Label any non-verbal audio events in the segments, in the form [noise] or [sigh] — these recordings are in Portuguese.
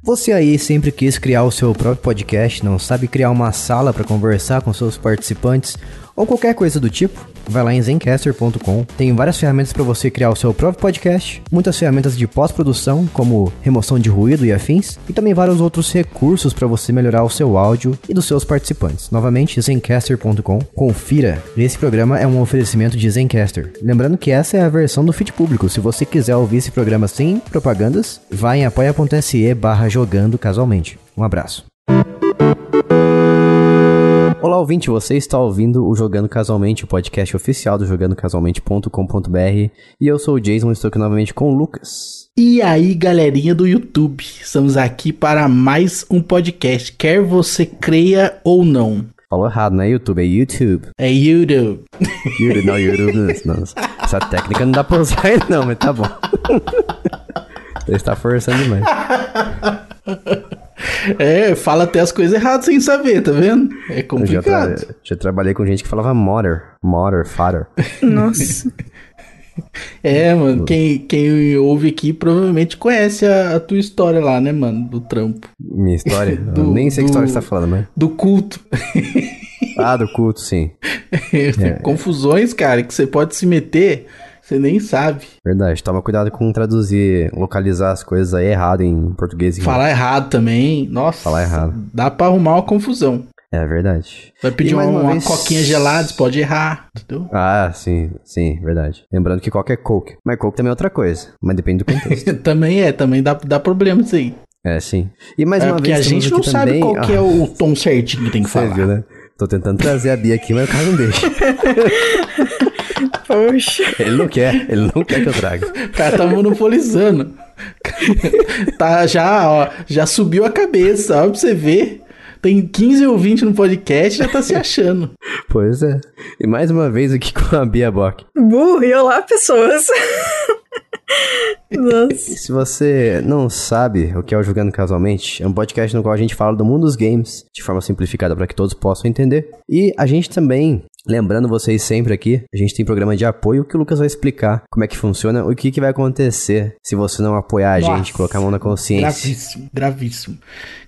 Você aí sempre quis criar o seu próprio podcast, não sabe criar uma sala para conversar com seus participantes ou qualquer coisa do tipo? Vai lá em zencaster.com, tem várias ferramentas para você criar o seu próprio podcast, muitas ferramentas de pós-produção, como remoção de ruído e afins, e também vários outros recursos para você melhorar o seu áudio e dos seus participantes. Novamente, zencaster.com, confira. Esse programa é um oferecimento de Zencaster. Lembrando que essa é a versão do feed público. Se você quiser ouvir esse programa sem propagandas, vai em apoia.se barra jogando casualmente. Um abraço. Olá, ouvinte, você está ouvindo o Jogando Casualmente, o podcast oficial do jogandocasualmente.com.br. E eu sou o Jason, estou aqui novamente com o Lucas. E aí, galerinha do YouTube, estamos aqui para mais um podcast, quer você creia ou não. Falou errado, não é YouTube, é YouTube. É YouTube. YouTube, não, YouTube. Não, essa técnica não dá pra usar aí não, mas tá bom. [laughs] Você está forçando demais. [laughs] É, fala até as coisas erradas sem saber, tá vendo? É complicado. Já, tra já, trabalhei com gente que falava motor, motor, father. Nossa. É, mano, quem, quem ouve aqui provavelmente conhece a, a, tua história lá, né, mano? Do trampo. Minha história? [laughs] do, nem sei do, que história você tá falando, mas. Do culto. ah, do culto, sim. [laughs] é. Confusões, cara, que você pode se meter você nem sabe. Verdade, toma cuidado com traduzir, localizar as coisas aí errado em português. Falar errado também, nossa. Falar errado. Dá pra arrumar uma confusão. É verdade. Vai pedir uma, uma, vez... coquinha gelada, pode errar, entendeu? Ah, sim, sim, verdade. Lembrando que qualquer coke. Mas coke também é outra coisa, mas depende do contexto. [laughs] também é, também dá, dá problema isso aí. É, sim. E mais é uma vez, a gente não sabe também... qual que é o tom certinho que tem que [laughs] Você falar. Viu, né? Tô tentando trazer a Bia aqui, mas o cara não deixa. [laughs] Poxa. Ele não quer, ele não quer que eu traga. O cara tá monopolizando. tá, já, ó, já subiu a cabeça, ó, pra você ver. Tem 15 ou 20 no podcast já tá se achando. Pois é. E mais uma vez aqui com a Bia Bock. Burro, e olá, pessoas. Nossa. Se você não sabe o que é o Jogando Casualmente, é um podcast no qual a gente fala do mundo dos games de forma simplificada para que todos possam entender. E a gente também Lembrando vocês sempre aqui, a gente tem programa de apoio que o Lucas vai explicar como é que funciona, o que, que vai acontecer se você não apoiar a Nossa, gente, colocar a mão na consciência. Gravíssimo, gravíssimo,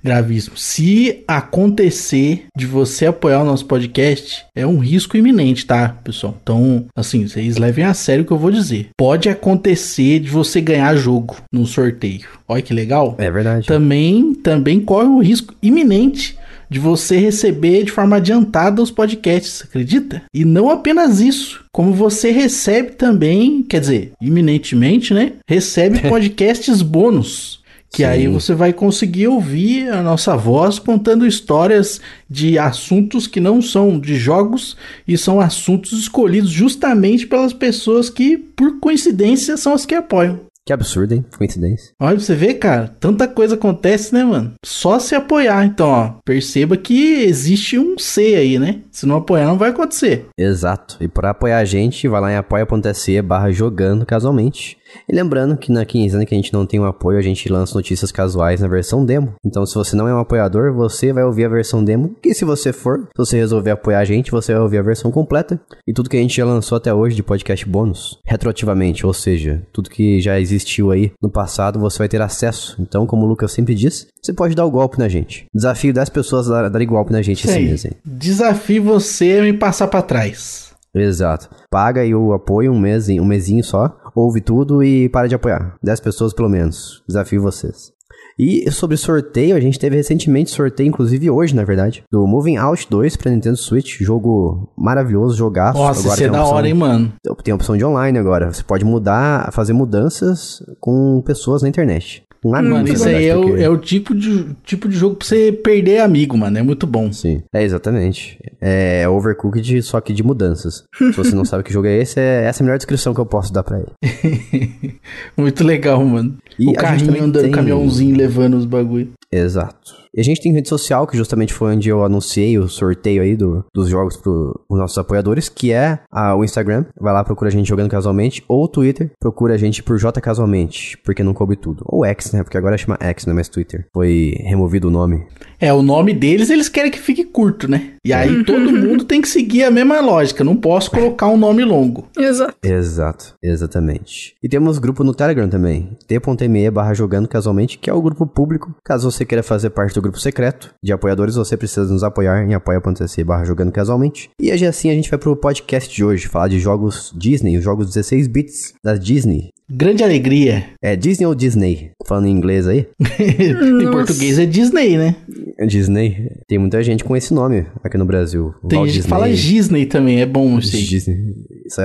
gravíssimo. Se acontecer de você apoiar o nosso podcast, é um risco iminente, tá, pessoal? Então, assim, vocês levem a sério o que eu vou dizer. Pode acontecer de você ganhar jogo no sorteio. Olha que legal. É verdade. Também, também corre um risco iminente de você receber de forma adiantada os podcasts, acredita? E não apenas isso, como você recebe também, quer dizer, iminentemente, né? Recebe [laughs] podcasts bônus. Que Sim. aí você vai conseguir ouvir a nossa voz contando histórias de assuntos que não são de jogos e são assuntos escolhidos justamente pelas pessoas que, por coincidência, são as que apoiam. Que absurdo, hein? Coincidência. Olha pra você ver, cara. Tanta coisa acontece, né, mano? Só se apoiar. Então, ó, perceba que existe um C aí, né? Se não apoiar, não vai acontecer. Exato. E para apoiar a gente, vai lá em apoia.se barra jogando casualmente. E lembrando que na quinzena que a gente não tem um apoio, a gente lança notícias casuais na versão demo. Então, se você não é um apoiador, você vai ouvir a versão demo. E se você for, se você resolver apoiar a gente, você vai ouvir a versão completa. E tudo que a gente já lançou até hoje de podcast bônus, retroativamente, ou seja, tudo que já existiu aí no passado, você vai ter acesso. Então, como o Lucas sempre diz, você pode dar o golpe na gente. Desafio 10 pessoas a darem golpe na gente esse mês. Desafio você a me passar para trás. Exato. Paga aí o apoio um mês, um mesinho só ouve tudo e para de apoiar. 10 pessoas pelo menos. Desafio vocês. E sobre sorteio, a gente teve recentemente sorteio, inclusive hoje, na verdade, do Moving Out 2 para Nintendo Switch. Jogo maravilhoso, jogaço. Nossa, agora isso é da opção, hora, hein, mano? Tem a opção de online agora. Você pode mudar, fazer mudanças com pessoas na internet. Um anúncio, mano, isso aí é, o, é o tipo de, tipo de jogo pra você perder amigo, mano. É muito bom. Sim. É, exatamente. É Overcooked, só que de mudanças. [laughs] Se você não sabe que jogo é esse, é, essa é a melhor descrição que eu posso dar pra ele. [laughs] muito legal, mano. E o carrinho andando, tem... caminhãozinho levando os bagulho. Exato. E a gente tem rede social, que justamente foi onde eu anunciei o sorteio aí do, dos jogos para os nossos apoiadores, que é a, o Instagram. Vai lá, procura a gente jogando casualmente. Ou o Twitter, procura a gente por J Casualmente, porque não coube tudo. Ou X, né? Porque agora chama X, não é mais Twitter. Foi removido o nome. É, o nome deles eles querem que fique curto, né? E aí Uhum. todo mundo tem que seguir a mesma lógica. Não posso colocar um nome longo. Exato. Exato, exatamente. E temos grupo no Telegram também, t.me barra jogando casualmente, que é o grupo público. Caso você queira fazer parte do grupo secreto de apoiadores, você precisa nos apoiar em apoia.se barra jogando casualmente. E hoje assim a gente vai pro podcast de hoje, falar de jogos Disney, os jogos 16 bits da Disney. Grande alegria. É Disney ou Disney? Falando em inglês aí? [laughs] em português é Disney, né? Disney. Tem muita gente com esse nome aqui no Brasil. Tem Walt gente que fala Disney também, é bom isso aí. Disney.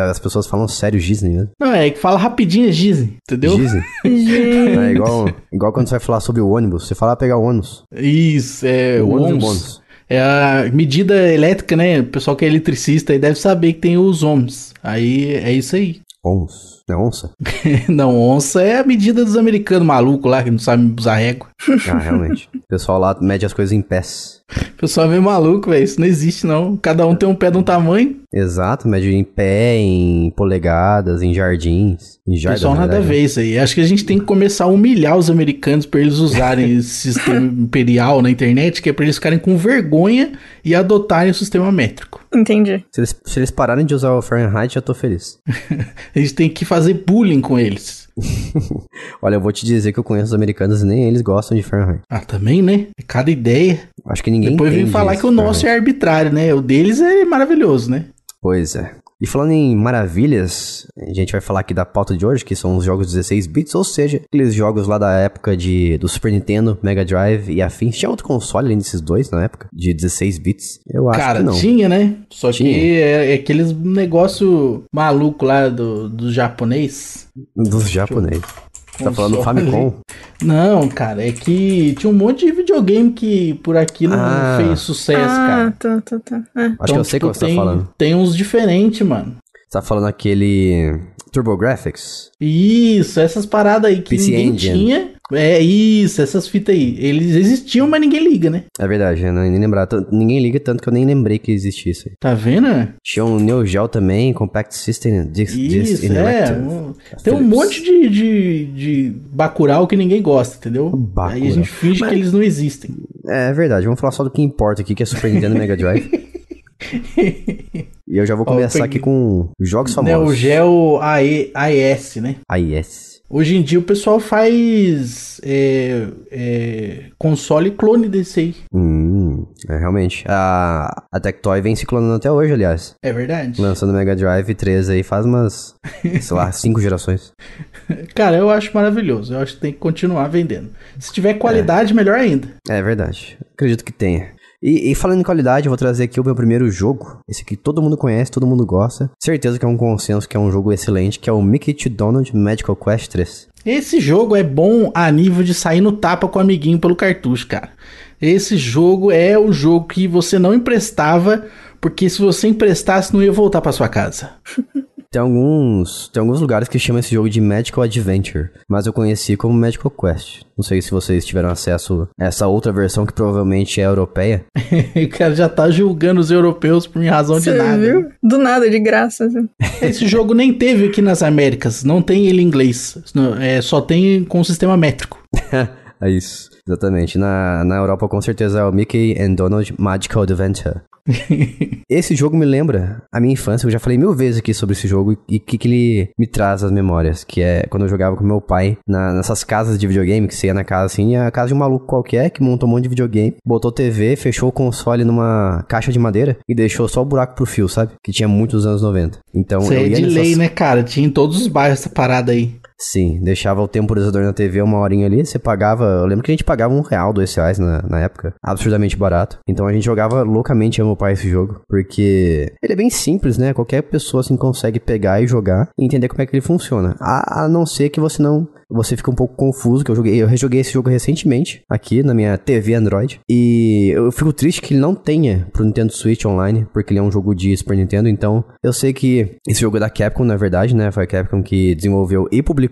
As pessoas falam sério Disney, né? Não, é que fala rapidinho é Disney, entendeu? Disney. [laughs] É igual, igual quando você vai falar sobre o ônibus, você fala "Ah, pegar o ônibus. Isso, é O ônibus e o ohms. bônus. É a medida elétrica, né? O pessoal que é eletricista aí deve saber que tem os ohms. Aí é isso aí. Ons. Não é onça? [laughs] Não, onça é a medida dos americanos malucos lá que não sabem usar régua. [laughs] Ah, realmente. O pessoal lá mede as coisas em pés. O pessoal é meio maluco, velho. Isso não existe, não. Cada um tem um pé de um tamanho. Exato, mede em pé, em polegadas, em jardins. Em jardas, Pessoal, na nada a ver isso aí. Acho que a gente tem que começar a humilhar os americanos pra eles usarem esse [laughs] sistema imperial na internet, que é pra eles ficarem com vergonha e adotarem o sistema métrico. Entendi. Se eles, se eles pararem de usar o Fahrenheit, já tô feliz. [laughs] A gente tem que fazer bullying com eles. [laughs] Olha, eu vou te dizer que eu conheço os americanos e nem eles gostam de Fahrenheit. Ah, também, né? É Cada ideia. Acho que ninguém Depois vem falar isso, que o nosso é arbitrário, né? O deles é maravilhoso, né? Pois é. E falando em maravilhas, a gente vai falar aqui da pauta de hoje, que são os jogos 16 bits, ou seja, aqueles jogos lá da época de, do Super Nintendo, Mega Drive e afins. Tinha outro console além desses dois na época, de 16 bits? Eu acho Cara, que não. tinha, né? Só Tinha. que é, é aqueles negócio maluco lá do, do japonês. Dos japoneses. Tá falando do. Famicom? Não, cara, é que tinha um monte de videogame que por aqui não Ah. fez sucesso, ah, cara. tá, tá, tá. É. Acho que eu sei qual você tá falando. Tem uns diferentes, mano. Você tá falando aquele TurboGrafx? Isso, essas paradas aí que PC ninguém Engine. tinha. É isso, essas fitas aí. Eles existiam, mas ninguém liga, né? É verdade, eu não nem lembrar. Ninguém liga tanto que eu nem lembrei que existia isso aí. Tá vendo? Tinha um Neo Geo também, Compact System, Disc, Isso, é. Um- Tem um monte de, de, de Bacurau que ninguém gosta, entendeu? Bacurau. Aí a gente finge Mas- que eles não existem. É verdade, vamos falar só do que importa aqui, que é Super Nintendo Mega Drive. [laughs] E eu já vou começar peguei- aqui com jogos Neo famosos. Geo AE, AES, né? AIS. Hoje em dia o pessoal faz é, é, console clone desse aí. Hum, é realmente. A, a Tectoy vem se clonando até hoje, aliás. É verdade? Lançando Mega Drive 3 aí faz umas, sei lá, [laughs] cinco gerações. Cara, eu acho maravilhoso. Eu acho que tem que continuar vendendo. Se tiver qualidade, melhor ainda. É verdade. Acredito que tenha. E, e falando em qualidade, eu vou trazer aqui o meu primeiro jogo. Esse aqui todo mundo conhece, todo mundo gosta. Certeza que é um consenso que é um jogo excelente, que é o Mickey to Donald Magical Quest 3. Esse jogo é bom a nível de sair no tapa com o amiguinho pelo cartucho, cara. Esse jogo é o jogo que você não emprestava, porque se você emprestasse, não ia voltar pra sua casa. [laughs] Tem alguns, tem alguns lugares que chamam esse jogo de Magical Adventure, mas eu conheci como Magical Quest. Não sei se vocês tiveram acesso a essa outra versão que provavelmente é europeia. [laughs] o cara já tá julgando os europeus por razão de Você nada. viu? Do nada, de graça. assim. [laughs] Esse jogo nem teve aqui nas Américas, não tem ele em inglês. É, só tem com sistema métrico. [laughs] É isso, exatamente. Na, na Europa, com certeza, é o Mickey and Donald Magical Adventure. [laughs] esse jogo me lembra a minha infância. Eu já falei mil vezes aqui sobre esse jogo e o que, que ele me traz as memórias. Que é quando eu jogava com meu pai na- nessas casas de videogame, que você ia na casa assim, a casa de um maluco qualquer que montou um monte de videogame, botou TV, fechou o console numa caixa de madeira e deixou só o buraco pro fio, sabe? Que tinha muitos anos 90. Então Isso eu é ia de nessas... lei, né, cara? Tinha em todos os bairros essa parada aí. Sim, deixava o temporizador na TV uma horinha ali, você pagava. Eu lembro que a gente pagava um real, dois reais na, na época. Absurdamente barato. Então a gente jogava loucamente e meu pai esse jogo. Porque ele é bem simples, né? Qualquer pessoa assim consegue pegar e jogar e entender como é que ele funciona. A, a não ser que você não. Você fica um pouco confuso, que eu joguei. Eu rejoguei esse jogo recentemente, aqui na minha TV Android. E eu fico triste que ele não tenha pro Nintendo Switch online, porque ele é um jogo de Super Nintendo. Então, eu sei que esse jogo é da Capcom, na verdade, né? Foi a Capcom que desenvolveu e publicou.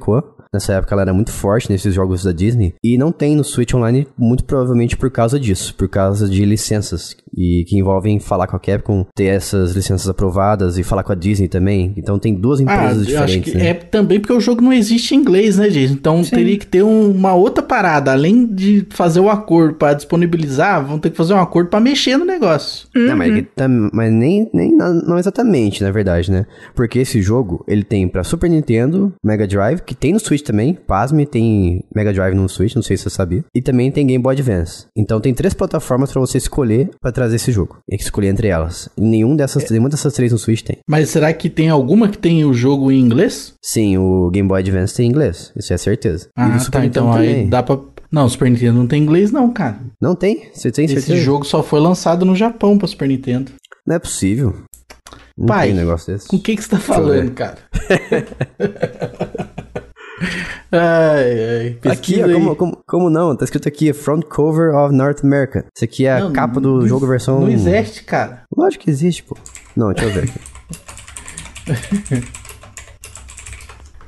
Nessa época ela era muito forte nesses jogos da Disney. E não tem no Switch Online, muito provavelmente por causa disso, por causa de licenças. E que envolvem falar com a Capcom, ter essas licenças aprovadas e falar com a Disney também. Então tem duas Ah, empresas eu acho diferentes. que né? é também porque o jogo não existe em inglês, né, Jason? Então Sim. teria que ter um- uma outra parada. Além de fazer o acordo pra disponibilizar, vão ter que fazer um acordo pra mexer no negócio. Não, mas, é que tam- mas nem, nem não exatamente, na verdade, né? Porque esse jogo, ele tem pra Super Nintendo, Mega Drive, que tem no Switch também, pasme, tem Mega Drive no Switch, não sei se você sabia, e também tem Game Boy Advance. Então tem três plataformas pra você escolher pra trazer esse jogo. Tem que escolher entre elas. E nenhum dessas, nenhuma dessas três no Switch tem. Mas será que tem alguma que tem o jogo em inglês? Sim, o Game Boy Advance tem inglês, isso é certeza. e Ah, o Super tá. Nintendo Então aí também. dá pra. Não, o Super Nintendo não tem inglês, não, cara. Não tem? Você tem Esse certeza? jogo só foi lançado no Japão pra Super Nintendo. Não é possível. Não Pai, tem negócio desse. Com o que, que você tá falando, cara? [laughs] ai, ai. Aqui, Pesquisa como, como, como não? Tá escrito aqui, front cover of North America. Isso aqui é a Não, capa do não- jogo versão... Não existe, cara. Lógico que existe, pô. Não, deixa eu ver aqui. [laughs]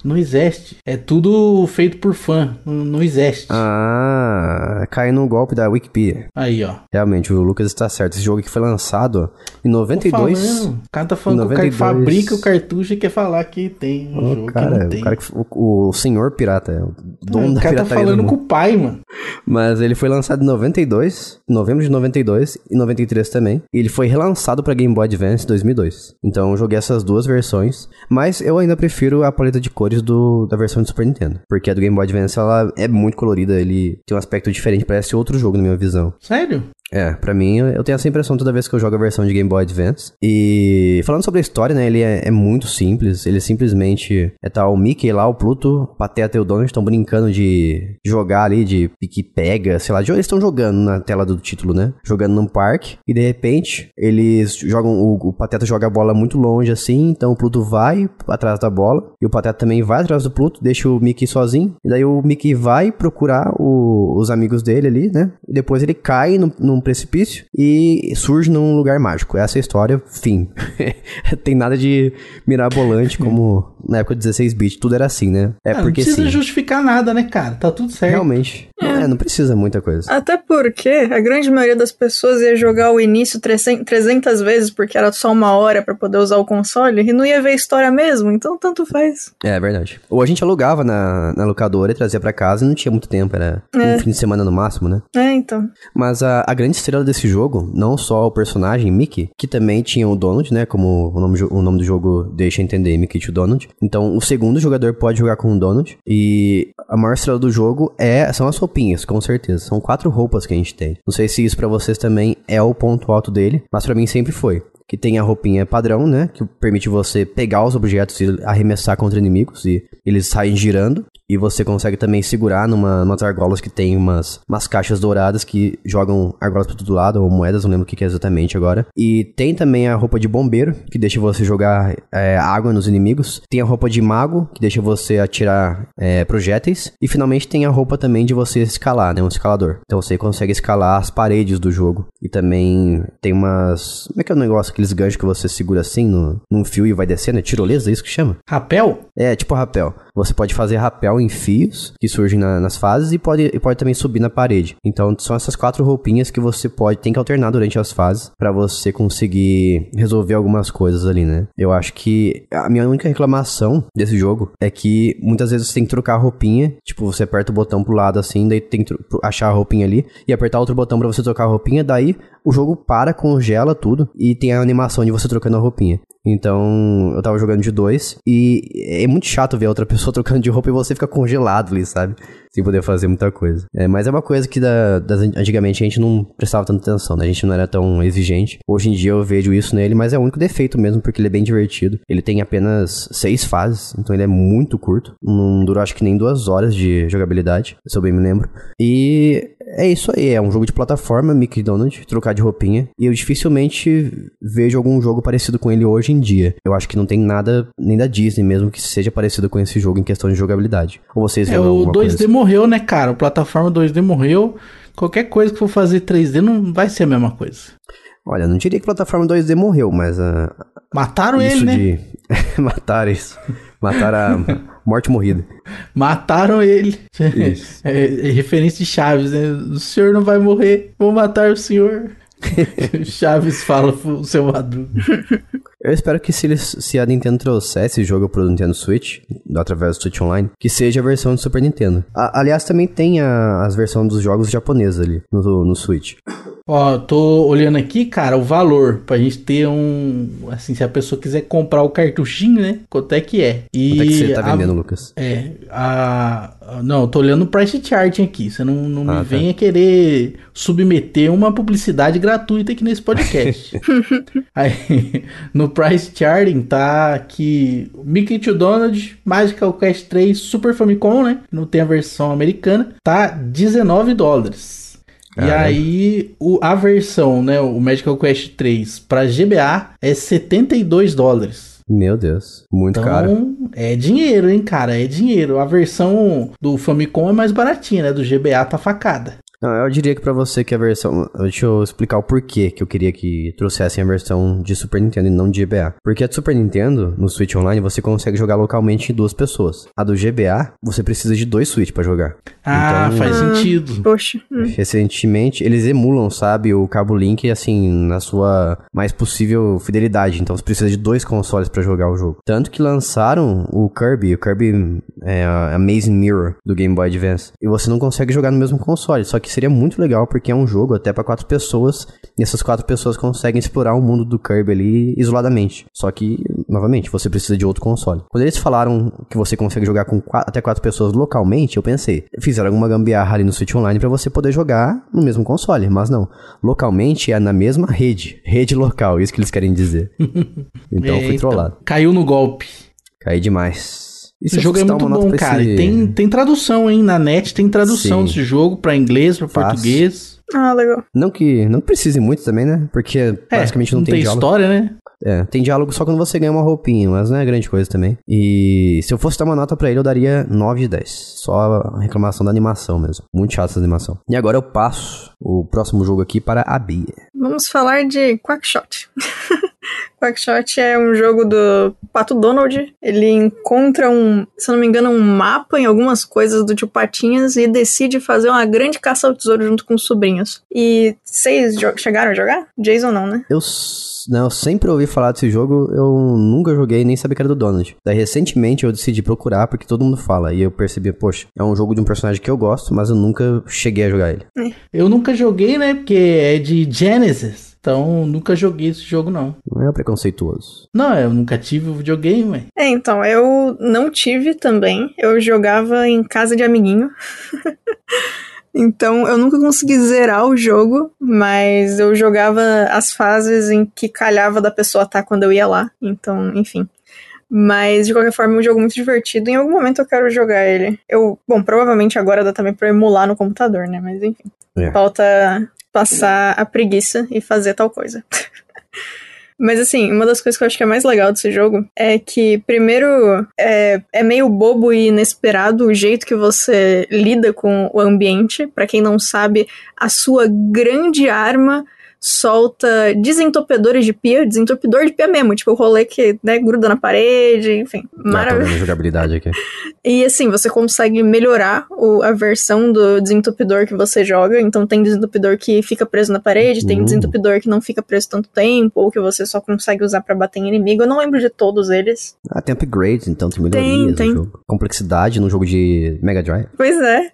Não existe. É tudo feito por fã. Não, existe. Ah, cai no golpe da Wikipedia. Aí, ó. Realmente, o Lucas está certo. Esse jogo aqui foi lançado em Tô 92. falando. O cara tá falando que o cara 92. fabrica o cartucho e quer falar que tem um Ô, jogo que cara, não tem. o, cara que, o, o senhor pirata, é o dono o da cara tá pirataria do falando com o pai, mano. Mas ele foi lançado em 92, em novembro de 92 e 93 também. E ele foi relançado pra Game Boy Advance em 2002. Então eu joguei essas duas versões, mas eu ainda prefiro a paleta de cores do, da versão do Super Nintendo, porque a do Game Boy Advance ela é muito colorida, ele tem um aspecto diferente, parece outro jogo na minha visão. Sério? É, pra mim, eu tenho essa impressão toda vez que eu jogo a versão de Game Boy Advance. E falando sobre a história, né, ele é, é muito simples. Ele simplesmente é tá o Mickey lá, o Pluto, o Pateta e o Donald estão brincando de jogar ali, de pique-pega, sei lá. de- Eles estão jogando na tela do título, né? Jogando num parque. E de repente, eles jogam. O, o Pateta joga a bola muito longe assim, então o Pluto vai atrás da bola. E o Pateta também vai atrás do Pluto, deixa o Mickey sozinho. E daí o Mickey vai procurar o- os amigos dele ali, né? E depois ele cai num, num precipício e surge num lugar mágico. Essa é a história, fim. [laughs] Tem nada de mirabolante como na época de 16-bit. Tudo era assim, né? É Ah, não porque precisa sim. justificar nada, né, cara? Tá tudo certo. Realmente. Não, é, não precisa muita coisa. Até porque a grande maioria das pessoas ia jogar o início 300 300 vezes porque era só uma hora pra poder usar o console e não ia ver a história mesmo, então tanto faz. É verdade. Ou a gente alugava na, na locadora e trazia pra casa e não tinha muito tempo, era É. um fim de semana no máximo, né? É, então. Mas a, a grande estrela desse jogo, não só o personagem Mickey, que também tinha o Donald, né? Como o nome, o nome do jogo deixa entender, Mickey to Donald. Então, o segundo jogador pode jogar com o Donald. E a maior estrela do jogo é são as roupinhas, com certeza. São quatro roupas que a gente tem. Não sei se isso pra vocês também é o ponto alto dele, mas pra mim sempre foi. Que tem a roupinha padrão, né? Que permite você pegar os objetos e arremessar contra inimigos e eles saem girando. E você consegue também segurar numa, umas argolas que tem umas, umas caixas douradas que jogam argolas pra todo lado, ou moedas, não lembro o que, que é exatamente agora. E tem também a roupa de bombeiro, que deixa você jogar é, água nos inimigos. Tem a roupa de mago, que deixa você atirar é, projéteis. E finalmente tem a roupa também de você escalar, né? Um escalador. Então você consegue escalar as paredes do jogo. E também tem umas. Como é que é o negócio? Aqueles ganchos que você segura assim no, num fio e vai descendo? É tirolesa, é isso que chama? Rapel? É, tipo rapel. Você pode fazer rapel em fios que surgem na- nas fases e pode, e pode também subir na parede. Então são essas quatro roupinhas que você pode tem que alternar durante as fases pra você conseguir resolver algumas coisas ali, né? Eu acho que a minha única reclamação desse jogo é que muitas vezes você tem que trocar a roupinha, tipo você aperta o botão pro lado assim, daí tem que achar a roupinha ali e apertar outro botão pra você trocar a roupinha, daí o jogo para, congela tudo e tem a animação de você trocando a roupinha. Então, eu tava jogando de dois e é muito chato ver outra [laughs] pessoa trocando de roupa e você fica congelado ali, sabe? Sem poder fazer muita coisa. É, mas é uma coisa que da, das- antigamente a gente não prestava tanta atenção, né? A gente não era tão exigente. Hoje em dia eu vejo isso nele, mas é o único defeito mesmo, porque ele é bem divertido. Ele tem apenas seis fases, então ele é muito curto. Não durou acho que nem duas horas de jogabilidade, se eu bem me lembro. E é isso aí, é um jogo de plataforma, Mickey Donald, trocar de roupinha. E eu dificilmente vejo algum jogo parecido com ele hoje em dia. Eu acho que não tem nada, nem da Disney mesmo, que seja parecido com esse jogo em questão de jogabilidade. Ou vocês É, o alguma 2D coisa? morreu, né, cara? O plataforma 2D morreu. Qualquer coisa que for fazer 3D não vai ser a mesma coisa. Olha, não diria que plataforma 2D morreu, mas ah, Mataram ele, né? de [laughs] matar isso. Mataram a morte morrida. Mataram ele. [laughs] É, é referência de Chaves, né? O senhor não vai morrer, vou matar o senhor. [laughs] Chaves fala pro seu Madruga. Eu espero que se, se a Nintendo trouxer esse jogo pro Nintendo Switch, através do Switch Online, que seja a versão do Super Nintendo. A- aliás, também tem a, as versões dos jogos japoneses ali no, no Switch. Ó, tô olhando aqui, cara, o valor pra gente ter um. Assim, se a pessoa quiser comprar o cartuchinho, né? Quanto é que é? E Quanto é que você tá a- vendendo, Lucas? É, a. a- Não, tô olhando o price chart aqui. Você não, não Ah, me tá. venha querer submeter uma publicidade gratuita aqui nesse podcast. [laughs] [laughs] Aí, no price charting tá que Mickey to Donald, Magical Quest 3, Super Famicom, né? Não tem a versão americana, tá 19 dólares. E Caralho. aí, o, a versão, né, o Magical Quest 3 para GBA é 72 dólares. Meu Deus, muito caro. Então, é dinheiro, hein, cara? É dinheiro. A versão do Famicom é mais baratinha, né? Do GBA tá facada. Não, eu diria que pra você que a versão. Deixa eu explicar o porquê que eu queria que trouxessem a versão de Super Nintendo e não de GBA. Porque a de Super Nintendo, no Switch Online, você consegue jogar localmente em duas pessoas. A do GBA, você precisa de dois Switch pra jogar. Ah, Então- faz sentido. Poxa. hum. Recentemente, eles emulam, sabe, o cabo Link, assim, na sua mais possível fidelidade. Então você precisa de dois consoles pra jogar o jogo. Tanto que lançaram o Kirby, o Kirby é, Amazing Mirror do Game Boy Advance. E você não consegue jogar no mesmo console. Só que seria muito legal, porque é um jogo até pra quatro pessoas. E essas quatro pessoas conseguem explorar o mundo do Kirby ali isoladamente. Só que, novamente, você precisa de outro console. Quando eles falaram que você consegue jogar com qua- até quatro pessoas localmente, eu pensei, fizeram alguma gambiarra ali no Switch Online pra você poder jogar no mesmo console, mas não. Localmente é na mesma rede, rede local, isso que eles querem dizer. [laughs] Então É, fui trollado. Caiu no golpe. Caí demais. Se Esse eu jogo é muito bom, cara. esse- E tem, tem tradução, hein? Na net tem tradução Sim. desse jogo pra inglês, pra Fácil. português. Ah, legal. Não que não precise muito também, né? Porque É, basicamente não, tem, diálogo. história, né? É, tem diálogo só quando você ganha uma roupinha, mas não é grande coisa também. E se eu fosse dar uma nota pra ele, eu daria 9 de 10. Só a reclamação da animação mesmo. Muito chata essa animação. E agora eu passo o próximo jogo aqui para a Bia. Vamos falar de Quackshot. [laughs] Quackshot é um jogo do Pato Donald. Ele encontra um, se eu não me engano, um mapa em algumas coisas do tio Patinhas e decide fazer uma grande caça ao tesouro junto com os sobrinhos. E vocês chegaram a jogar? Jason não, né? Eu, não, eu sempre ouvi falar desse jogo, eu nunca joguei nem sabia que era do Donald. Daí recentemente eu decidi procurar porque todo mundo fala. E eu percebi, poxa, é um jogo de um personagem que eu gosto, mas eu nunca cheguei a jogar ele. Eu nunca joguei, né? Porque é de Genesis. Então, nunca joguei esse jogo, não. Não é preconceituoso. Não, eu nunca tive o videogame. É, então, eu não tive também. Eu jogava em casa de amiguinho. [laughs] então, eu nunca consegui zerar o jogo, mas eu jogava as fases em que calhava da pessoa estar quando eu ia lá. Então, enfim. Mas, de qualquer forma, é um jogo muito divertido. Em algum momento eu quero jogar ele. Eu, bom, provavelmente agora dá também pra emular no computador, né? Mas enfim. É. Falta passar a preguiça e fazer tal coisa. [laughs] Mas assim, uma das coisas que eu acho que é mais legal desse jogo é que, primeiro, é, é meio bobo e inesperado o jeito que você lida com o ambiente. Pra quem não sabe, a sua grande arma solta desentupidores de pia, desentupidor de pia mesmo, tipo o rolê que né, gruda na parede, enfim, tô maravilhoso. jogabilidade aqui. [laughs] E assim, você consegue melhorar o- a versão do desentupidor que você joga. Então tem desentupidor que fica preso na parede, tem Hum. desentupidor que não fica preso tanto tempo, ou que você só consegue usar pra bater em inimigo. Eu não lembro de todos eles. Ah, tem upgrades, então tem melhorias tem. no jogo. Complexidade no jogo de Mega Drive. Pois é.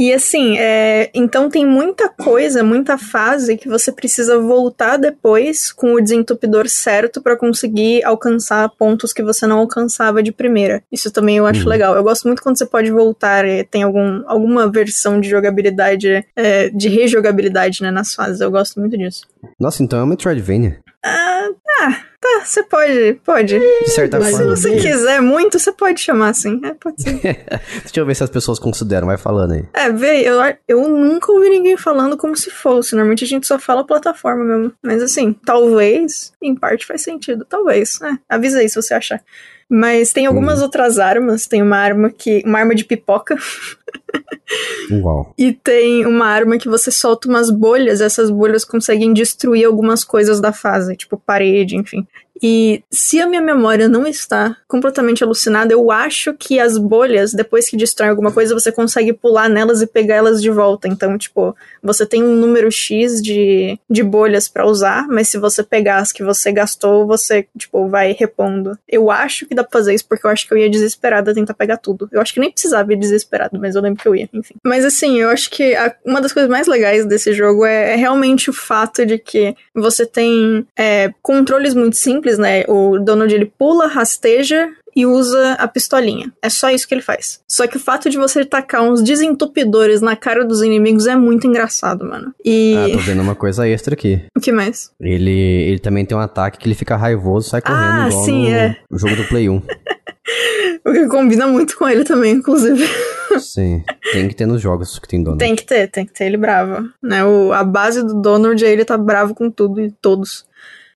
E assim, é, então tem muita coisa, muita fase que você precisa voltar depois com o desentupidor certo pra conseguir alcançar pontos que você não alcançava de primeira. Isso também eu acho Uhum. legal. Eu gosto muito quando você pode voltar e tem algum, alguma versão de jogabilidade, é, de rejogabilidade né, nas fases. Eu gosto muito disso. Nossa, então é um Metroidvania. Ah, tá, tá, você pode, pode. De certa Mas Se forma. você quiser muito, você pode chamar assim. É, pode ser. [laughs] Deixa eu ver se as pessoas consideram, vai falando aí. É, vê, eu, eu nunca ouvi ninguém falando como se fosse. Normalmente a gente só fala plataforma mesmo. Mas assim, talvez, em parte faz sentido. Talvez. É, avisa aí se você achar. Mas tem algumas outras armas. Tem uma arma que. Uma arma de pipoca. Uau. [laughs] E tem uma arma que você solta umas bolhas. Essas bolhas conseguem destruir algumas coisas da fase, tipo parede, enfim. E se a minha memória não está completamente alucinada, eu acho que as bolhas, depois que destrói alguma coisa, você consegue pular nelas e pegar elas de volta. Então, tipo, você tem um número X de, de bolhas para usar, mas se você pegar as que você gastou, você, tipo, vai repondo. Eu acho que dá pra fazer isso porque eu acho que eu ia desesperada tentar pegar tudo. Eu acho que nem precisava ir desesperado, mas eu lembro que eu ia, enfim. Mas assim, eu acho que a, uma das coisas mais legais desse jogo é, é realmente o fato de que você tem é, controles muito simples, né? O Donald ele pula, rasteja e usa a pistolinha. É só isso que ele faz. Só que o fato de você tacar uns desentupidores na cara dos inimigos é muito engraçado, mano. E. Ah, tô vendo uma coisa extra aqui. O que mais? Ele, ele também tem um ataque que ele fica raivoso e sai correndo Ah, igual sim, no é. jogo do Play 1. [laughs] O que combina muito com ele também, inclusive. [laughs] sim, tem que ter nos jogos que tem dono. Tem que ter, tem que ter ele bravo. Né? O, a base do Donald é ele tá bravo com tudo e todos.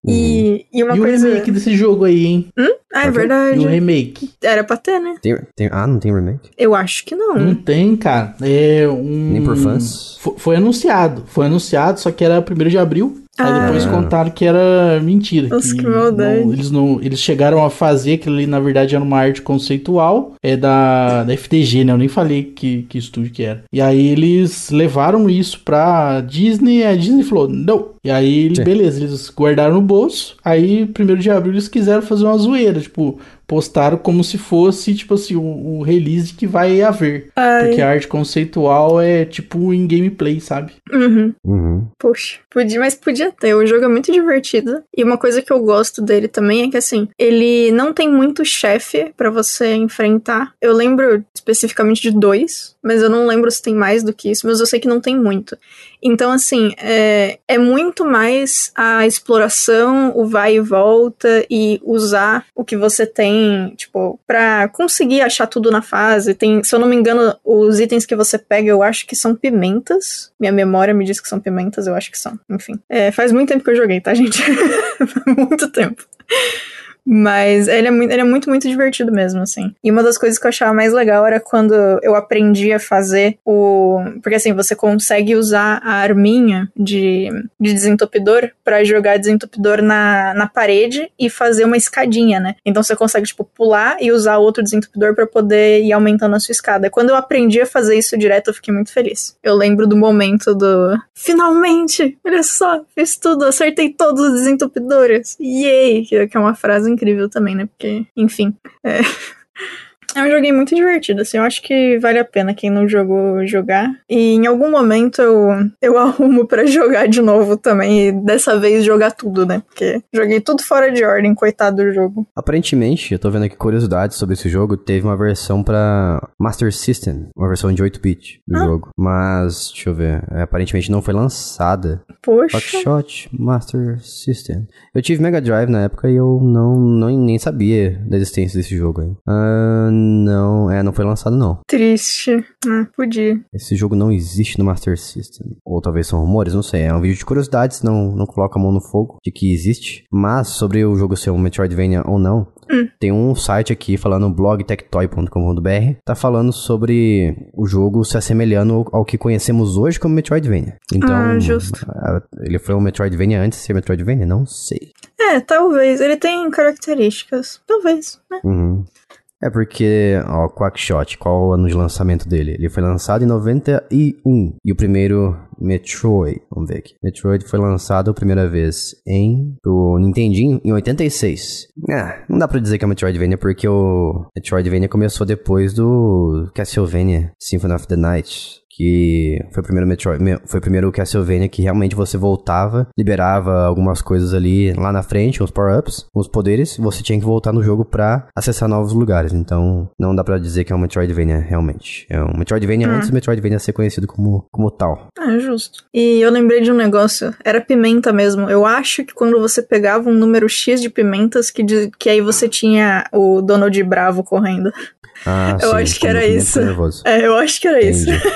E, e uma E o coisa. remake desse jogo aí, hein? Ah, é E o verdade. remake? Era pra ter, né? Tem, tem- ah, não tem remake? Eu acho que não. Não tem, cara. É um. Nem por fãs? Fo- Foi anunciado. Foi anunciado, só que era 1 de abril. Aí Ah. depois contaram que era mentira. Nossa, que maldade. não- eles, não, eles chegaram a fazer aquilo ali, na verdade, era uma arte conceitual. É da, da FTG, né? Eu nem falei que, que estúdio que era. E aí eles levaram isso pra Disney. E a Disney falou, não. E aí, Sim. beleza, eles guardaram no bolso. Aí, 1 de abril, eles quiseram fazer uma zoeira. Tipo, postaram como se fosse, tipo assim, o, o release que vai haver. Ai. Porque a arte conceitual é tipo em gameplay, sabe? Uhum. Uhum. Poxa, podia, mas podia ter. O jogo é muito divertido. E uma coisa que eu gosto dele também é que, assim, ele não tem muito chefe pra você enfrentar. Eu lembro especificamente de dois, mas eu não lembro se tem mais do que isso, mas eu sei que não tem muito. Então, assim, é, é muito mais a exploração, o vai e volta e usar o que você tem, tipo, pra conseguir achar tudo na fase. Tem, se eu não me engano, os itens que você pega, eu acho que são pimentas. Minha memória me diz que são pimentas, eu acho que são. Enfim. É, faz muito tempo que eu joguei, tá, gente? [laughs] muito tempo. Mas ele é, muito, ele é muito, muito divertido mesmo, assim. E uma das coisas que eu achava mais legal era quando eu aprendi a fazer o. Porque assim, você consegue usar a arminha de, de desentupidor pra jogar desentupidor na, na parede e fazer uma escadinha, né? Então você consegue, tipo, pular e usar outro desentupidor pra poder ir aumentando a sua escada. Quando eu aprendi a fazer isso direto, eu fiquei muito feliz. Eu lembro do momento do. Finalmente! Olha só, fiz tudo, acertei todos os desentupidores. Yay! Que é uma frase incrível também, né? Porque, enfim. É. [laughs] É um joguinho muito divertido, assim, eu acho que vale a pena quem não jogou jogar. E em algum momento eu, eu [laughs] arrumo pra jogar de novo também, e dessa vez jogar tudo, né? Porque joguei tudo fora de ordem, coitado do jogo. Aparentemente, eu tô vendo aqui curiosidades sobre esse jogo, teve uma versão pra Master System, uma versão de 8-bit do Ah. jogo. Mas, deixa eu ver, é, aparentemente não foi lançada. Poxa. Quackshot Master System. Eu tive Mega Drive na época e eu não, não nem sabia da existência desse jogo aí. Ah, não, é, não foi lançado não. Triste. Ah, podia. Esse jogo não existe no Master System. Ou talvez são rumores, não sei. É um vídeo de curiosidades, não, não coloca a mão no fogo de que existe. Mas sobre o jogo ser um Metroidvania ou não, tem um site aqui falando blogtechtoy.com.br. Tá falando sobre o jogo se assemelhando ao, que conhecemos hoje como Metroidvania. Então, Ah, justo. ele foi um Metroidvania antes de ser Metroidvania? Não sei. É, talvez. Ele tem características. Talvez, né? Uhum. É porque, ó, Quackshot, qual o ano de lançamento dele? Ele foi lançado em 91. E o primeiro Metroid, vamos ver aqui. Metroid foi lançado a primeira vez em o Nintendinho em 86. Ah, não dá pra dizer que é Metroidvania porque o Metroidvania começou depois do Castlevania Symphony of the Night. Que foi o primeiro Metroid, me- foi o primeiro Castlevania que realmente você voltava, liberava algumas coisas ali lá na frente, uns power-ups, uns poderes, você tinha que voltar no jogo pra acessar novos lugares. Então, não dá pra dizer que é um Metroidvania realmente. É um Metroidvania antes do Metroidvania ser conhecido como, como tal. Ah, justo. E eu lembrei de um negócio. Era pimenta mesmo. Eu acho que quando você pegava um número X de pimentas, que, diz- que aí você tinha o Donald Bravo correndo. Ah, Eu sim, acho que era isso. nervoso. É, eu acho que era isso. Entendi. [laughs]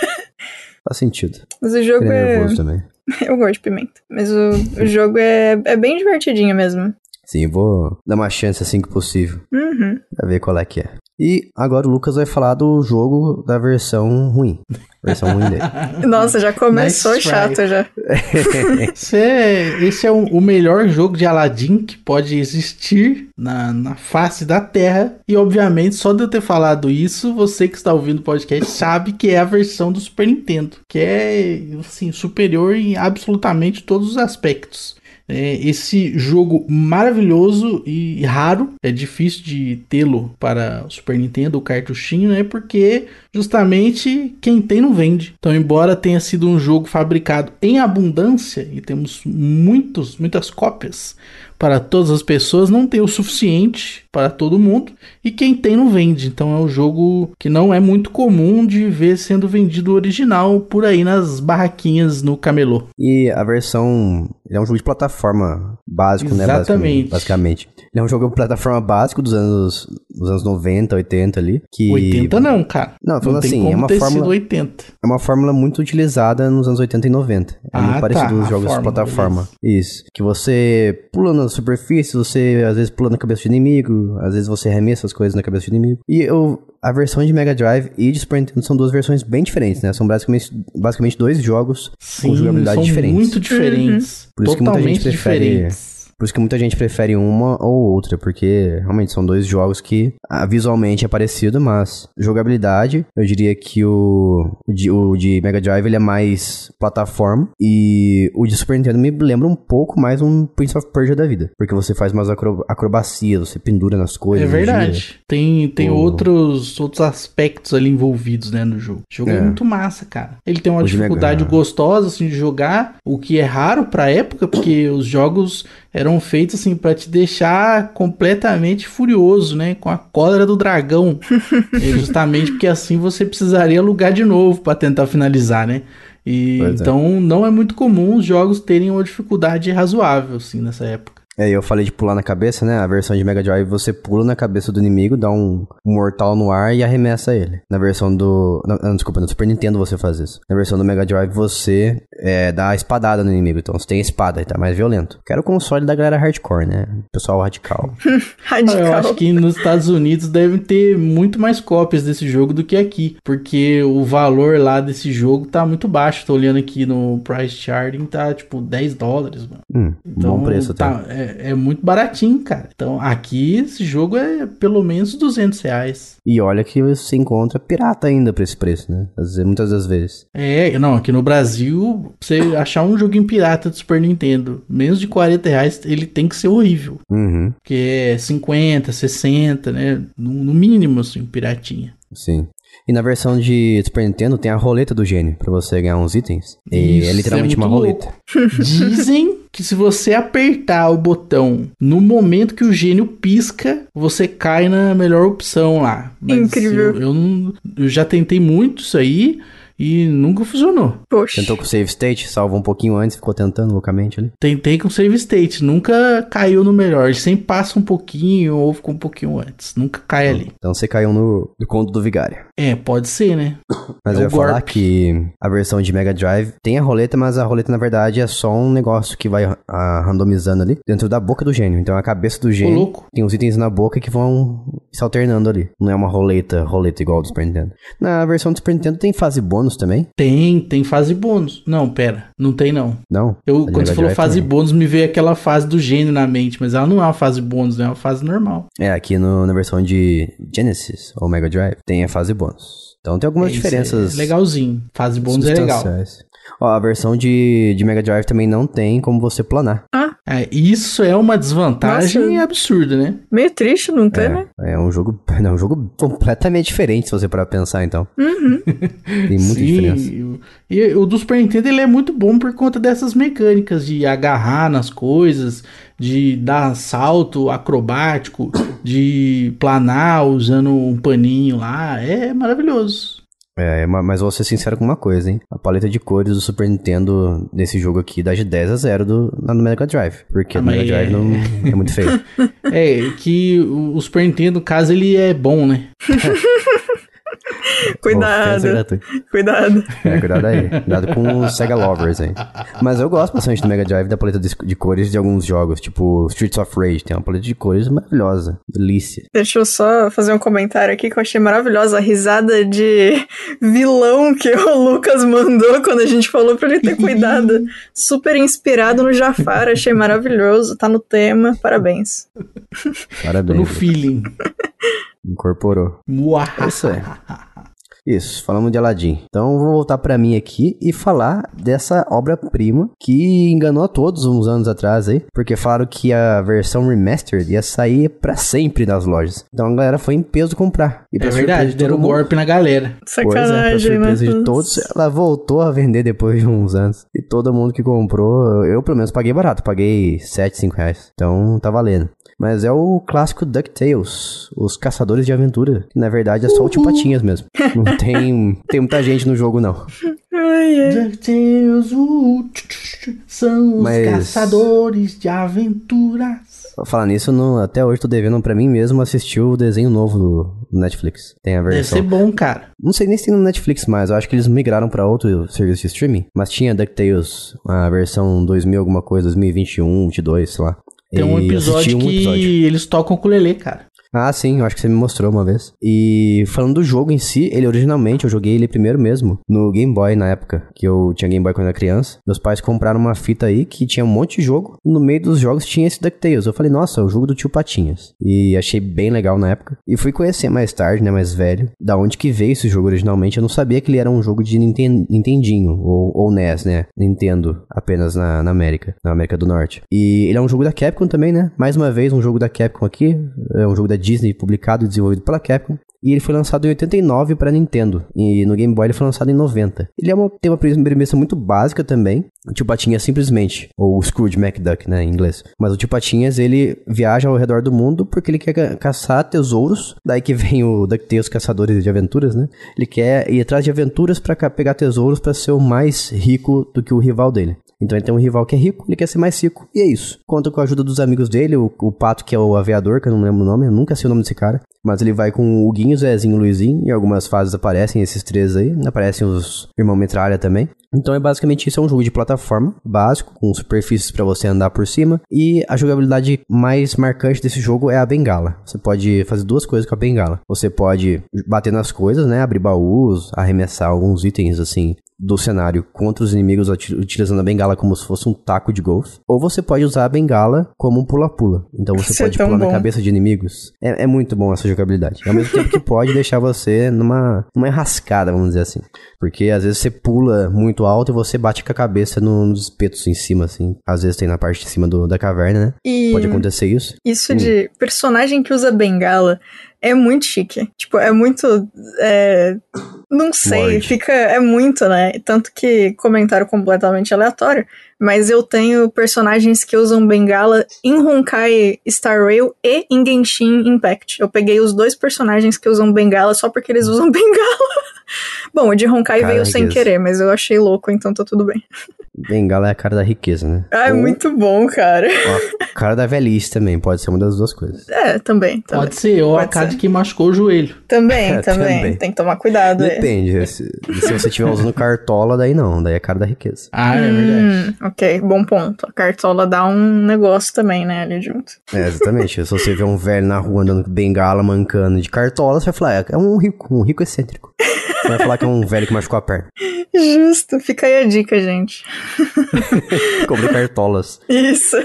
Faz sentido. Mas o jogo é nervoso também. [laughs] Eu gosto de pimenta. Mas o, o [laughs] jogo é, é bem divertidinho mesmo. Sim, eu vou dar uma chance assim que possível. Uhum. Pra ver qual é que é. E agora o Lucas vai falar do jogo da versão ruim. Versão ruim dele. [laughs] Nossa, já começou Nice chato já. [laughs] Esse é, esse é o, o melhor jogo de Aladdin que pode existir na, na face da Terra. E, obviamente, só de eu ter falado isso, você que está ouvindo o podcast sabe que é a versão do Super Nintendo. Que é, assim, superior em absolutamente todos os aspectos. É, esse jogo maravilhoso e raro, é difícil de tê-lo para o Super Nintendo, o cartuchinho, né? Porque justamente quem tem não vende. Então, embora tenha sido um jogo fabricado em abundância e temos muitos, muitas cópias para todas as pessoas, não tem o suficiente para todo mundo e quem tem não vende. Então é um jogo que não é muito comum de ver sendo vendido original por aí nas barraquinhas no camelô. E a versão. Ele é um jogo de plataforma básico, né? Exatamente. Basicamente. basicamente. Ele é um jogo de plataforma básico dos anos, dos anos 90, 80 ali. Que... 80 não, cara. Não, falando tem assim, como é uma fórmula- sido 80. É uma fórmula muito utilizada nos anos 80 e 90. É Ah, muito parecido tá, com os a jogos de plataforma. Isso. Que você pula na superfície, você às vezes pula na cabeça do inimigo, às vezes você arremessa as coisas na cabeça do inimigo. E eu, a versão de Mega Drive e de Super Nintendo são duas versões bem diferentes, né? São basicamente, basicamente dois jogos Sim, com jogabilidade são diferentes. muito diferentes. Por isso que muita totalmente gente prefere- diferentes. Por isso que muita gente prefere uma ou outra, porque realmente são dois jogos que ah, visualmente é parecido, mas jogabilidade, eu diria que o, de, o de Mega Drive ele é mais plataforma e o de Super Nintendo me lembra um pouco mais um Prince of Persia da vida, porque você faz umas acro, acrobacias, você pendura nas coisas. É verdade. Tem, tem O- outros, outros aspectos ali envolvidos, né, no jogo. O jogo é. É. muito massa, cara. Ele tem uma O de dificuldade Mega- gostosa, assim, de jogar, o que é raro pra época, porque os jogos eram feitos, assim, pra te deixar completamente furioso, né, com a cólera do dragão. [laughs] É justamente porque assim você precisaria alugar de novo pra tentar finalizar, né. E, é. então não é muito comum os jogos terem uma dificuldade razoável, assim, nessa época. É, eu falei de pular na cabeça, né? A versão de Mega Drive você pula na cabeça do inimigo, dá um, um mortal no ar e arremessa ele. Na versão do. Não, não, desculpa, no Super Nintendo você faz isso. Na versão do Mega Drive você é, dá a espadada no inimigo. Então você tem a espada e tá mais violento. Quero o console da galera hardcore, né? Pessoal radical. [laughs] Radical. Eu acho que nos Estados Unidos devem ter muito mais cópias desse jogo do que aqui, porque o valor lá desse jogo tá muito baixo. Tô olhando aqui no price charting, tá tipo 10 dólares, mano. Hum, Então bom preço até. tá, é, é muito baratinho, cara. Então aqui esse jogo é pelo menos 200 reais. E olha que você encontra pirata ainda pra esse preço, né? Às vezes, muitas das vezes. É, não, aqui no Brasil, pra você achar um joguinho pirata do Super Nintendo, menos de 40 reais, ele tem que ser horrível. Uhum, Que é 50, 60, né? No, no mínimo, assim, piratinha. sim. E na versão de Super Nintendo tem a roleta do gênio pra você ganhar uns itens. E Isso, é literalmente é uma roleta. Dizem que se você apertar o botão no momento que o gênio pisca, você cai na melhor opção lá. Incrível. Eu, eu eu já tentei muito isso aí e nunca funcionou. Poxa. Tentou com o save state, salva um pouquinho antes, ficou tentando loucamente ali. Tentei com save state, nunca caiu no melhor. Ele sempre passa um pouquinho ou fica um pouquinho antes. Nunca cai ali. Então você caiu no, no conto do vigário. É, pode ser, né? [coughs] Mas É eu ia falar que a versão de Mega Drive tem a roleta, mas a roleta na verdade é só um negócio que vai ah, randomizando ali dentro da boca do gênio. Então a cabeça do gênio louco. tem os itens na boca que vão se alternando ali. Não é uma roleta, roleta igual do Super Nintendo. Na versão do Super Nintendo tem fase bônus também? Tem, tem fase bônus. Não, pera, não tem não. Não? Eu, quando você falou fase tem. bônus, me veio aquela fase do gênio na mente, mas ela não é uma fase bônus, é uma fase normal. É, aqui no- na versão de Genesis ou Mega Drive tem a fase bônus. Então tem algumas É, diferenças. É legalzinho. Fase bônus é legal. Ó, a versão de, de Mega Drive também não tem como você planar. É, isso é uma desvantagem Nossa. absurda, né? Meio triste, não tem, né? É um jogo, [laughs] é um jogo completamente diferente se você parar pra pensar, então. Uhum. [laughs] Tem muita Sim, diferença. e- E o do Super Nintendo ele é muito bom por conta dessas mecânicas de agarrar nas coisas, de dar salto acrobático, de planar usando um paninho lá. É maravilhoso. É, ma- mas vou ser sincero com uma coisa, hein? A paleta de cores do Super Nintendo nesse jogo aqui dá de 10 a 0 do, na do Mega Drive. Porque Ah, no Mega Drive é- não, é muito feio. [laughs] É que o o Super Nintendo, no caso, ele é bom, né? [laughs] [laughs] Cuidado. Cuidado. É, cuidado aí. Cuidado com os Sega Lovers aí. Mas eu gosto bastante do Mega Drive da paleta de, de cores de alguns jogos, tipo Streets of Rage. Tem uma paleta de cores maravilhosa. Delícia. Deixa eu só fazer um comentário aqui que eu achei maravilhosa a risada de [laughs] vilão que o Lucas mandou quando a gente falou pra ele ter cuidado. [laughs] Super inspirado no Jafar, achei maravilhoso, tá no tema, parabéns. Tô Parabéns. no feeling. Incorporou. Muah. É isso falamos de Aladdin. Então vou voltar pra mim aqui e falar dessa obra-prima que enganou a todos uns anos atrás aí, porque falaram que a versão remastered ia sair pra sempre nas lojas. Então a galera foi em peso comprar. E pra É verdade, de deram mundo- golpe na galera. Pois é, pra Sacanagem, surpresa né? de todos, ela voltou a vender depois de uns anos. E todo mundo que comprou, eu pelo menos paguei barato, paguei 7, 5 reais. Então tá valendo. Mas é o clássico DuckTales, os caçadores de aventura. Que na verdade é só o tio Patinhas mesmo. [laughs] Não tem, tem muita gente no jogo, não. Ai, ai. DuckTales, uh, são os Mas- caçadores de aventuras. Falar nisso, não, até hoje tô devendo pra mim mesmo assistir o desenho novo do do Netflix. Tem a Deve versão. ser bom, cara. Não sei nem se tem no Netflix mais, eu acho que eles migraram pra outro serviço de streaming. Mas tinha DuckTales, a versão 2000 alguma coisa, 2021, 22, sei lá. Tem um episódio um que episódio. eles tocam com o Lelê, cara. Ah, sim, eu acho que você me mostrou uma vez. E falando do jogo em si, ele originalmente, eu joguei ele primeiro mesmo, no Game Boy na época, que eu tinha Game Boy quando era criança. Meus pais compraram uma fita aí que tinha um monte de jogo, e no meio dos jogos tinha esse DuckTales. Eu falei, nossa, é o jogo do tio Patinhas. E achei bem legal na época. E fui conhecer mais tarde, né, mais velho, da onde que veio esse jogo originalmente. Eu não sabia que ele era um jogo de Ninten Nintendinho, ou, ou NES, né, Nintendo, apenas na, na América, na América do Norte. E ele é um jogo da Capcom também, né, mais uma vez um jogo da Capcom aqui, é um jogo da Disney publicado e desenvolvido pela Capcom. E ele foi lançado em 89 para Nintendo. E no Game Boy ele foi lançado em 90. Ele é uma, tem uma premissa muito básica também. O Tio Patinhas simplesmente, ou Scrooge McDuck, né, em inglês. Mas o Tio Patinhas, ele viaja ao redor do mundo porque ele quer ca- caçar tesouros. Daí que vem o DuckTales Caçadores de Aventuras, né? Ele quer ir atrás de aventuras para pegar tesouros para ser o mais rico do que o rival dele. Então ele tem um rival que é rico, ele quer ser mais rico. E é isso. Conta com a ajuda dos amigos dele, o, o Pato, que é o aviador, que eu não lembro o nome, eu nunca sei o nome desse cara. Mas ele vai com o Guinho, Zezinho e Luizinho. Em algumas fases aparecem esses três aí. Aparecem os Irmão Metralha também. Então é basicamente isso, é um jogo de plataforma básico, com superfícies para você andar por cima. E a jogabilidade mais marcante desse jogo é a bengala. Você pode fazer duas coisas com a bengala. Você pode bater nas coisas, né? Abrir baús, arremessar alguns itens assim do cenário contra os inimigos uti- utilizando a bengala como se fosse um taco de golfe. Ou você pode usar a bengala como um pula-pula. Então você [laughs] Isso é pode tão pular na bom. cabeça de inimigos. É, é muito bom essa jogabilidade. Ao mesmo tempo que pode deixar você numa, numa enrascada, vamos dizer assim. Porque às vezes você pula muito alto e você bate com a cabeça no- nos espetos em cima, assim. Às vezes tem na parte de cima do- da caverna, né? E Pode acontecer isso. isso Hum. de personagem que usa bengala é muito chique. Tipo, é muito. é, Não sei, Morde. fica. É muito, né? Tanto que comentário completamente aleatório. Mas eu tenho personagens que usam bengala em Honkai Star Rail e em Genshin Impact. Eu peguei os dois personagens que usam bengala só porque eles usam [laughs] bengala. Bom, o de Honkai Cara, veio sem querer, mas eu achei louco, então tá tudo bem. Bengala é a cara da riqueza, né? Ah, é Ou muito bom, cara. a cara da velhice também. Pode ser uma das duas coisas. É, também. também. Pode ser, ou a Pode cara ser. de quem machucou o joelho. Também, [laughs] É, também, também. Tem que tomar cuidado. é. Depende. Se, se você estiver usando cartola, daí não. Daí é a cara da riqueza. Ah, é verdade. Hum, ok, bom ponto. A cartola dá um negócio também, né, ali junto. É, exatamente. Se você vê um velho na rua andando com bengala, mancando de cartola, você vai falar, é, é um rico, um rico excêntrico. Você vai falar que é um velho que machucou a perna. Justo, fica aí a dica, gente. [laughs] Cobre cartolas. Isso.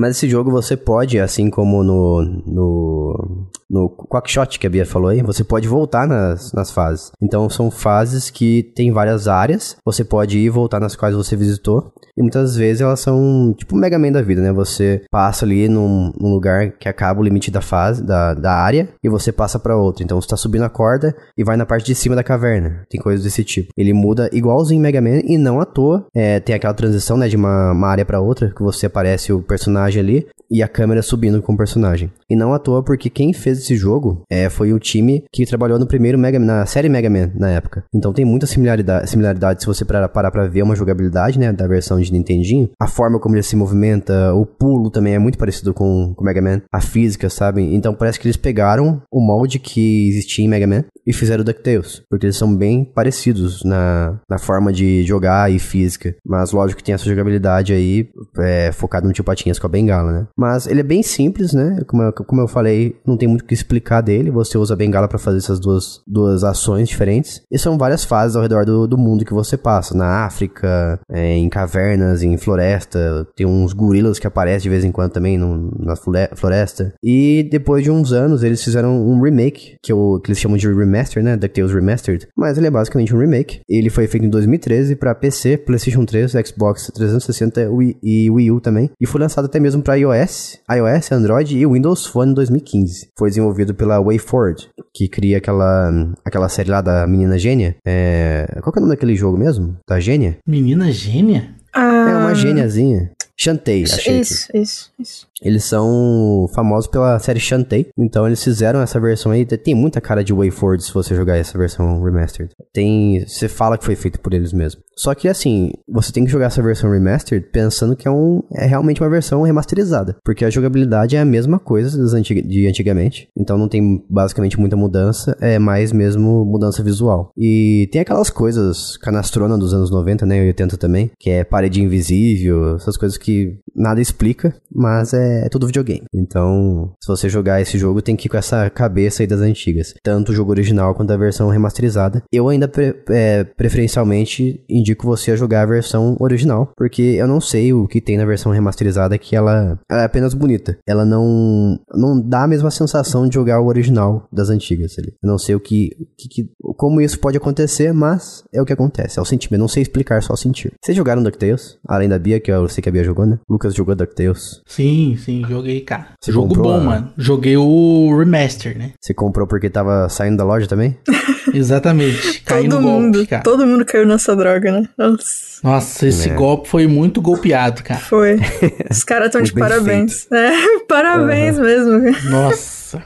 Mas esse jogo você pode, assim como no, no, no Quackshot que a Bia falou aí, você pode voltar nas, nas fases. Então são fases que tem várias áreas, você pode ir e voltar nas quais você visitou. E muitas vezes elas são tipo Mega Man da vida, né? Você passa ali num, num lugar que acaba o limite da fase, da, da área, e você passa pra outra. Então você tá subindo a corda e vai na parte de cima da caverna. Tem coisas desse tipo. Ele muda igualzinho em Mega Man e não à toa. É, tem aquela transição, né, de uma, uma área pra outra, que você aparece o personagem personagem ali e a câmera subindo com o personagem. E não à toa, porque quem fez esse jogo é, foi o time que trabalhou no primeiro Mega na série Mega Man na época. Então tem muita similaridade, similaridade se você parar, pra ver uma jogabilidade, né, da versão de Nintendinho. A forma como ele se movimenta, o pulo também é muito parecido com o Mega Man. A física, sabe? Então parece que eles pegaram o molde que existia em Mega Man e fizeram DuckTales. Porque eles são bem parecidos na, na forma de jogar e física. Mas lógico que tem essa jogabilidade aí é, focada no tio Patinhas com a bengala, né? Mas ele é bem simples, né? Como eu, como eu falei, não tem muito o que explicar dele. Você usa a bengala para fazer essas duas, duas ações diferentes. E são várias fases ao redor do, do mundo que você passa. Na África, é, em cavernas, em floresta. Tem uns gorilas que aparecem de vez em quando também no, na floresta. E depois de uns anos, eles fizeram um remake, que, eu, que eles chamam de remaster, né? DuckTales Remastered. Mas ele é basicamente um remake. Ele foi feito em 2013 para PC, PlayStation 3, Xbox 360 Wii, e Wii U também. E foi lançado até mesmo para iOS, iOS, Android e Windows Phone em 2015. Foi desenvolvido pela WayForward, que cria aquela, aquela série lá da Menina Gênia. É... Qual que é o nome daquele jogo mesmo? Da Gênia? Menina Gênia? Ah, É uma gêniazinha. Chantei, achei. Isso, isso, isso. Eles são famosos pela série Shantae, então eles fizeram essa versão aí. Tem muita cara de WayForward se você jogar essa versão remastered. Tem, você fala que foi feito por eles mesmo. Só que assim, você tem que jogar essa versão remastered pensando que é um é realmente uma versão remasterizada, porque a jogabilidade é a mesma coisa antig de antigamente. Então não tem basicamente muita mudança, é mais mesmo mudança visual. E tem aquelas coisas canastrona dos anos 90, né, e 80 também, que é parede invisível, essas coisas que nada explica, mas é tudo videogame. Então, se você jogar esse jogo, tem que ir com essa cabeça aí das antigas. Tanto o jogo original quanto a versão remasterizada. Eu ainda, pre é, preferencialmente, indico você a jogar a versão original, porque eu não sei o que tem na versão remasterizada que ela, ela é apenas bonita. Ela não, não dá a mesma sensação de jogar o original das antigas ali. Eu não sei o que, que, que como isso pode acontecer, mas é o que acontece. É o sentimento. Não sei explicar, só sentir. Vocês jogaram DuckTales? Além da Bia, que eu sei que a Bia jogou, né? Lucas jogou DuckTales. Sim, sim, joguei, cara. Você Jogo comprou bom, a- mano. Joguei o remaster, né? Você comprou porque tava saindo da loja também? [laughs] Exatamente. Caí todo no golpe, mundo, cara. todo mundo caiu nessa droga, né? Nossa, Nossa, esse É. golpe foi muito golpeado, cara. foi. [laughs] Os caras estão de parabéns. É, [laughs] parabéns mesmo. Nossa.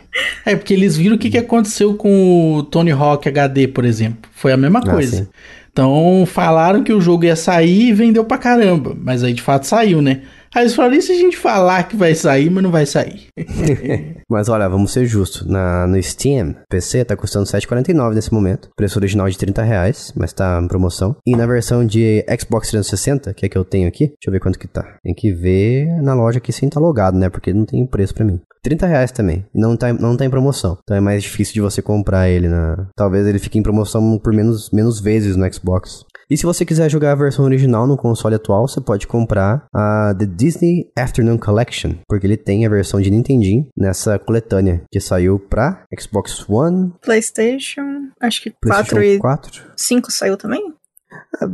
É, porque eles viram o que, que aconteceu com o Tony Hawk HD, por exemplo. Foi a mesma Ah, coisa. sim. Então, falaram que o jogo ia sair e vendeu pra caramba. Mas aí, de fato, saiu, né? Aí eles falaram, e se a gente falar que vai sair, mas não vai sair? [laughs] Mas olha, vamos ser justos. Na, no Steam, PC tá custando R$ 7,49 nesse momento. Preço original de 30 reais, mas tá em promoção. E na versão de Xbox 360, que é que eu tenho aqui, deixa eu ver quanto que tá. Tem que ver na loja aqui sem tá logado, né? Porque não tem preço pra mim. 30 reais também. Não tá, não tá em promoção. Então é mais difícil de você comprar ele na. Talvez ele fique em promoção por menos, menos vezes no Xbox. E se você quiser jogar a versão original no console atual, você pode comprar a The Disney Afternoon Collection, porque ele tem a versão de Nintendinho nessa coletânea que saiu pra Xbox One, PlayStation, acho que 4 PlayStation e 4. 5 saiu também?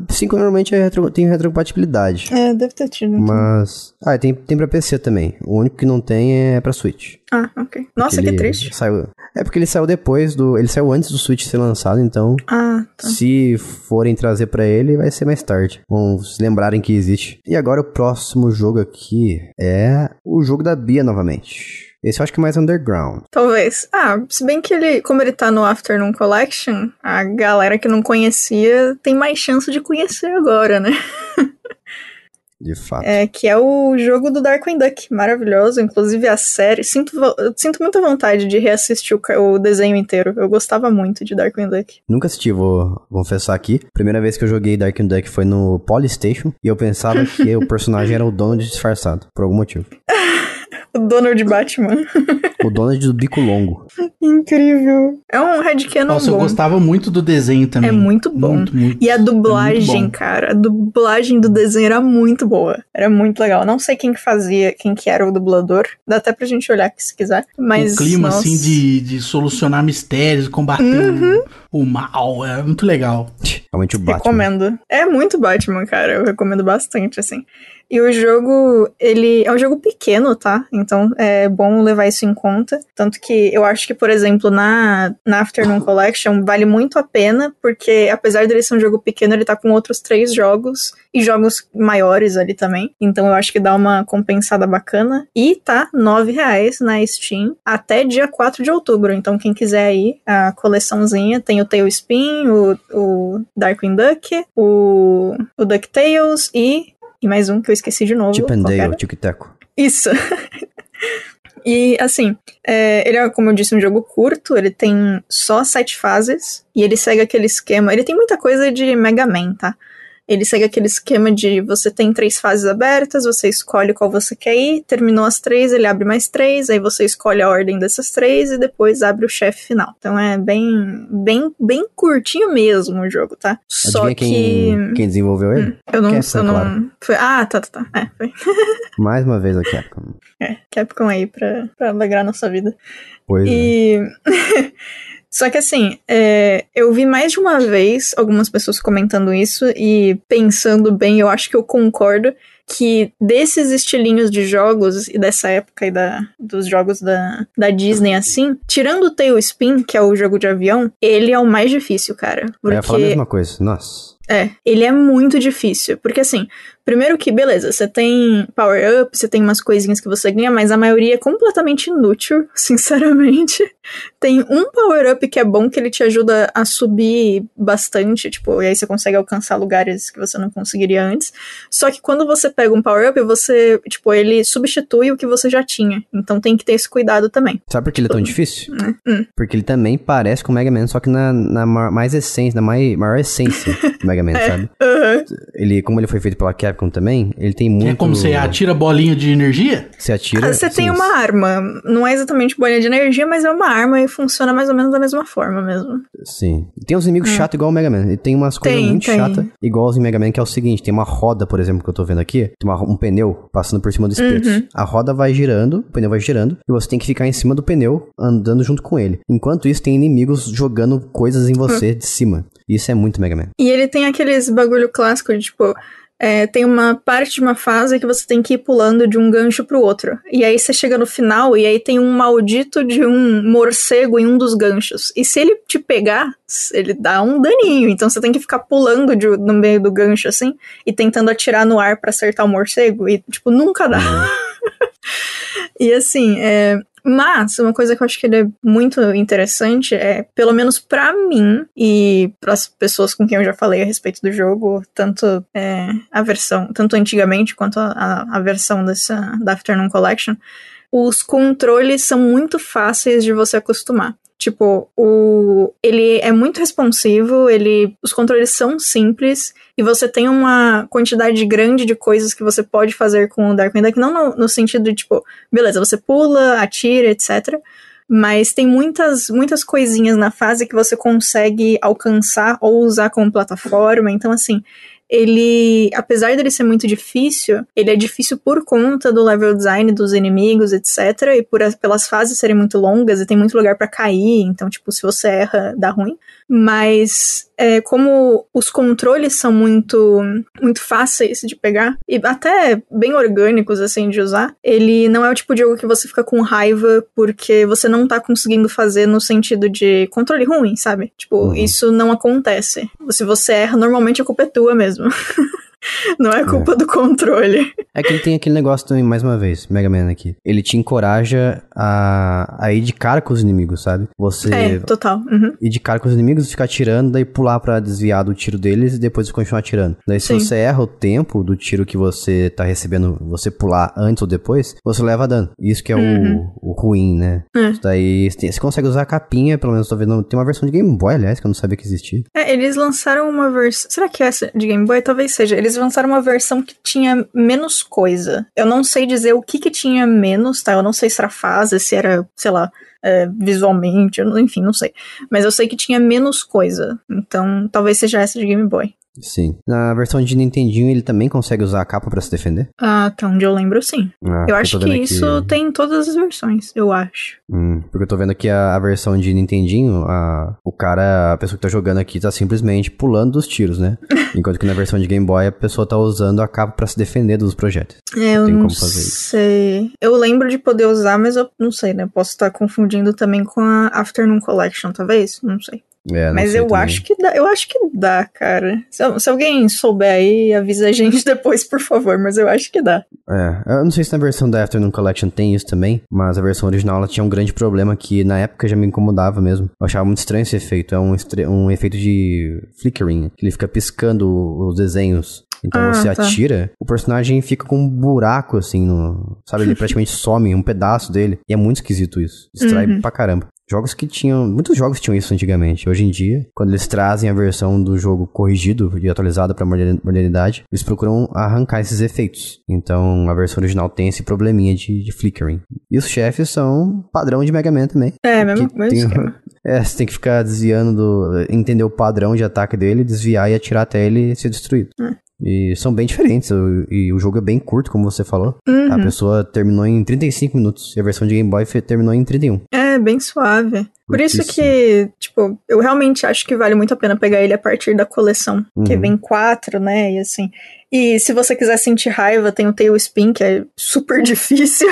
5 normalmente é retro- tem retrocompatibilidade. É, deve ter tido. Mas. Ah, tem, tem pra PC também. O único que não tem é pra Switch. Ah, ok. Nossa, que triste. Saiu... É porque ele saiu depois do. Ele saiu antes do Switch ser lançado, então. Ah, tá. Se forem trazer pra ele, vai ser mais tarde. Vamos se lembrarem que existe. E agora o próximo jogo aqui é o jogo da Bia novamente. Esse eu acho que é mais underground. Talvez. Ah, se bem que ele, como ele tá no Afternoon Collection, a galera que não conhecia tem mais chance de conhecer agora, né? [laughs] De fato. É, que é o jogo do Darkwing Duck, maravilhoso. Inclusive a série. Sinto, sinto muita vontade de reassistir o, o desenho inteiro. Eu gostava muito de Darkwing Duck. Nunca assisti, vou confessar aqui. Primeira vez que eu joguei Dark and Duck foi no Polystation. E eu pensava que [laughs] o personagem era o Donald disfarçado, por algum motivo. [laughs] O Donald Batman. O Donald do bico longo. [laughs] Incrível. É um headcanon Nossa, eu bom. gostava muito do desenho também. É muito bom. Muito, muito. E a dublagem, É muito bom. cara, a dublagem do desenho era muito boa. Era muito legal. Não sei quem que fazia, quem que era o dublador. Dá até pra gente olhar aqui se quiser. Mas, o clima, nossa. assim, de, de solucionar mistérios, combater Uhum. o, o mal. É muito legal. Realmente o Batman. Recomendo. É muito Batman, cara. Eu recomendo bastante, assim. E o jogo, ele é um jogo pequeno, tá? Então é bom levar isso em conta. Tanto que eu acho que, por exemplo, na, na Afternoon Collection vale muito a pena, porque apesar dele ser um jogo pequeno, ele tá com outros três jogos e jogos maiores ali também. Então eu acho que dá uma compensada bacana. E tá R$ reais na Steam até dia 4 de outubro. Então quem quiser aí a coleçãozinha, tem o Tailspin, o, o Darkwing Duck, o, o DuckTales e, e mais um que eu esqueci de novo. Chip and Dale? Tic Taco. Isso. [laughs] E assim, é, ele é, como eu disse, um jogo curto, ele tem só sete fases, e ele segue aquele esquema. Ele tem muita coisa de Mega Man, tá? Ele segue aquele esquema de você tem três fases abertas, você escolhe qual você quer ir, terminou as três, ele abre mais três, aí você escolhe a ordem dessas três e depois abre o chefe final. Então é bem, bem, bem curtinho mesmo o jogo, tá? Só Adivinha que. quem, quem desenvolveu ele? Eu não, Capcom, eu não. claro. Foi, ah, tá, tá, tá. É, foi. [laughs] Mais uma vez a Capcom. É, Capcom aí pra, pra alegrar nossa vida. Pois é. [laughs] Só que assim, é, eu vi mais de uma vez algumas pessoas comentando isso e pensando bem, eu acho que eu concordo que desses estilinhos de jogos e dessa época e da, dos jogos da, da Disney assim, tirando o Tailspin, que é o jogo de avião, ele é o mais difícil, cara. Eu ia falar a Porque mesma coisa. Nossa. É, ele é muito difícil. Porque assim, primeiro que, beleza, você tem power-up, você tem umas coisinhas que você ganha, mas a maioria é completamente inútil, [laughs] sinceramente. Tem um power-up que é bom, que ele te ajuda a subir bastante, tipo, e aí você consegue alcançar lugares que você não conseguiria antes. Só que quando você pega um power-up, você, tipo, ele substitui o que você já tinha. Então tem que ter esse cuidado também. Sabe por que ele é tão difícil? Hum. Porque ele também parece com o Mega Man, só que na, na ma- mais essência, na mai- maior essência [laughs] do Mega Man, sabe? Aham. Ele, como ele foi feito pela Capcom também, ele tem muito... É como você atira bolinha de energia? Você atira... Ah, Você tem sim, uma arma. Não é exatamente bolinha de energia, mas é uma arma e funciona mais ou menos da mesma forma mesmo. Sim. Tem uns inimigos chatos igual o Mega Man. Ele tem umas coisas Hum. Tem, muito tem. chatas, igual os em Mega Man, que é o seguinte: tem uma roda, por exemplo, que eu tô vendo aqui, tem uma- um pneu passando por cima do espeto. Uhum. A roda vai girando, o pneu vai girando, e você tem que ficar em cima do pneu, andando junto com ele. Enquanto isso, tem inimigos jogando coisas em você de cima. Isso é muito Mega Man. E ele tem aqueles bagulho clássico de tipo. é, tem uma parte de uma fase que você tem que ir pulando de um gancho pro outro. E aí você chega no final e aí tem um maldito de um morcego em um dos ganchos. E se ele te pegar, ele dá um daninho. Então você tem que ficar pulando de- no meio do gancho assim e tentando atirar no ar pra acertar o morcego. E, tipo, nunca dá. [laughs] E assim, é, mas uma coisa que eu acho que ele é muito interessante é, pelo menos pra mim e para as pessoas com quem eu já falei a respeito do jogo, tanto é, a versão, tanto antigamente quanto a, a versão dessa da Afternoon Collection, os controles são muito fáceis de você acostumar. Tipo, o ele é muito responsivo, ele os controles são simples e você tem uma quantidade grande de coisas que você pode fazer com o Darkwing Duck, não no, no sentido de tipo, beleza, você pula, atira, etc. Mas tem muitas, muitas coisinhas na fase que você consegue alcançar ou usar como plataforma. Então, assim, ele, apesar dele ser muito difícil, ele é difícil por conta do level design dos inimigos, etc. E por, as- pelas fases serem muito longas e tem muito lugar pra cair. Então, tipo, se você erra, dá ruim. Mas é, como os controles são muito, muito fáceis de pegar e até bem orgânicos assim de usar, ele não é o tipo de jogo que você fica com raiva porque você não tá conseguindo fazer no sentido de controle ruim, sabe? Tipo, Uhum. isso não acontece. Se você erra, normalmente a culpa é tua mesmo. 嗯哼 não é culpa do controle. É que ele tem aquele negócio também, mais uma vez, Mega Man aqui. Ele te encoraja a, a ir de cara com os inimigos, sabe? Você É, total. Uhum. ir de cara com os inimigos, ficar atirando, daí pular pra desviar do tiro deles e depois continuar atirando. Daí se Sim. você erra o tempo do tiro que você tá recebendo, você pular antes ou depois, você leva dano. Isso que é Uhum. o, o ruim, né? É. Daí você consegue usar a capinha, pelo menos tô vendo. Tem uma versão de Game Boy, aliás, que eu não sabia que existia. É, eles lançaram uma versão. Será que essa de Game Boy? Talvez seja. Eles lançaram uma versão que tinha menos coisa. Eu não sei dizer o que que tinha menos, tá? Eu não sei se era fase, se era, sei lá, é, visualmente, enfim, não sei. Mas eu sei que tinha menos coisa. Então, talvez seja essa de Game Boy. Sim. Na versão de Nintendinho ele também consegue usar a capa para se defender? Ah, até onde eu lembro, sim. Ah, eu acho que isso tem em todas as versões, eu acho. Hum, porque eu tô vendo aqui a, a, versão de Nintendinho, a, o cara, a pessoa que tá jogando aqui tá simplesmente pulando dos tiros, né? [laughs] Enquanto que na versão de Game Boy a pessoa tá usando a capa para se defender dos projetos. É, eu tem não sei. Eu lembro de poder usar, mas eu não sei, né? Posso estar confundindo também com a Afternoon Collection, talvez? Não sei. É, Mas eu também. acho que dá, eu acho que dá, cara. Se, se, alguém souber aí, avisa a gente [laughs] depois, por favor, mas eu acho que dá. É, eu não sei se na versão da Afternoon Collection tem isso também, mas a versão original ela tinha um grande problema que na época já me incomodava mesmo. Eu achava muito estranho esse efeito, é um, um efeito de flickering, que ele fica piscando os desenhos. Então ah, você tá. atira, o personagem fica com um buraco assim no. Sabe, ele [laughs] praticamente some um pedaço dele. E é muito esquisito isso. Distrai uhum. pra caramba. Jogos que tinham. Muitos jogos tinham isso antigamente. Hoje em dia, quando eles trazem a versão do jogo corrigido e atualizada pra modernidade, eles procuram arrancar esses efeitos. Então a versão original tem esse probleminha de, de flickering. E os chefes são padrão de Mega Man também. É, mesmo, mesmo tem, É, você tem que ficar desviando do. entender o padrão de ataque dele, desviar e atirar até ele ser destruído. É. E são bem diferentes. E o jogo é bem curto, como você falou. Uhum. A pessoa terminou em 35 minutos. E a versão de Game Boy terminou em 31. É, bem suave. Por isso que, tipo, eu realmente acho que vale muito a pena pegar ele a partir da coleção. Uhum. Que vem quatro, né? E assim. E se você quiser sentir raiva, tem o Tailspin, que é super [laughs] difícil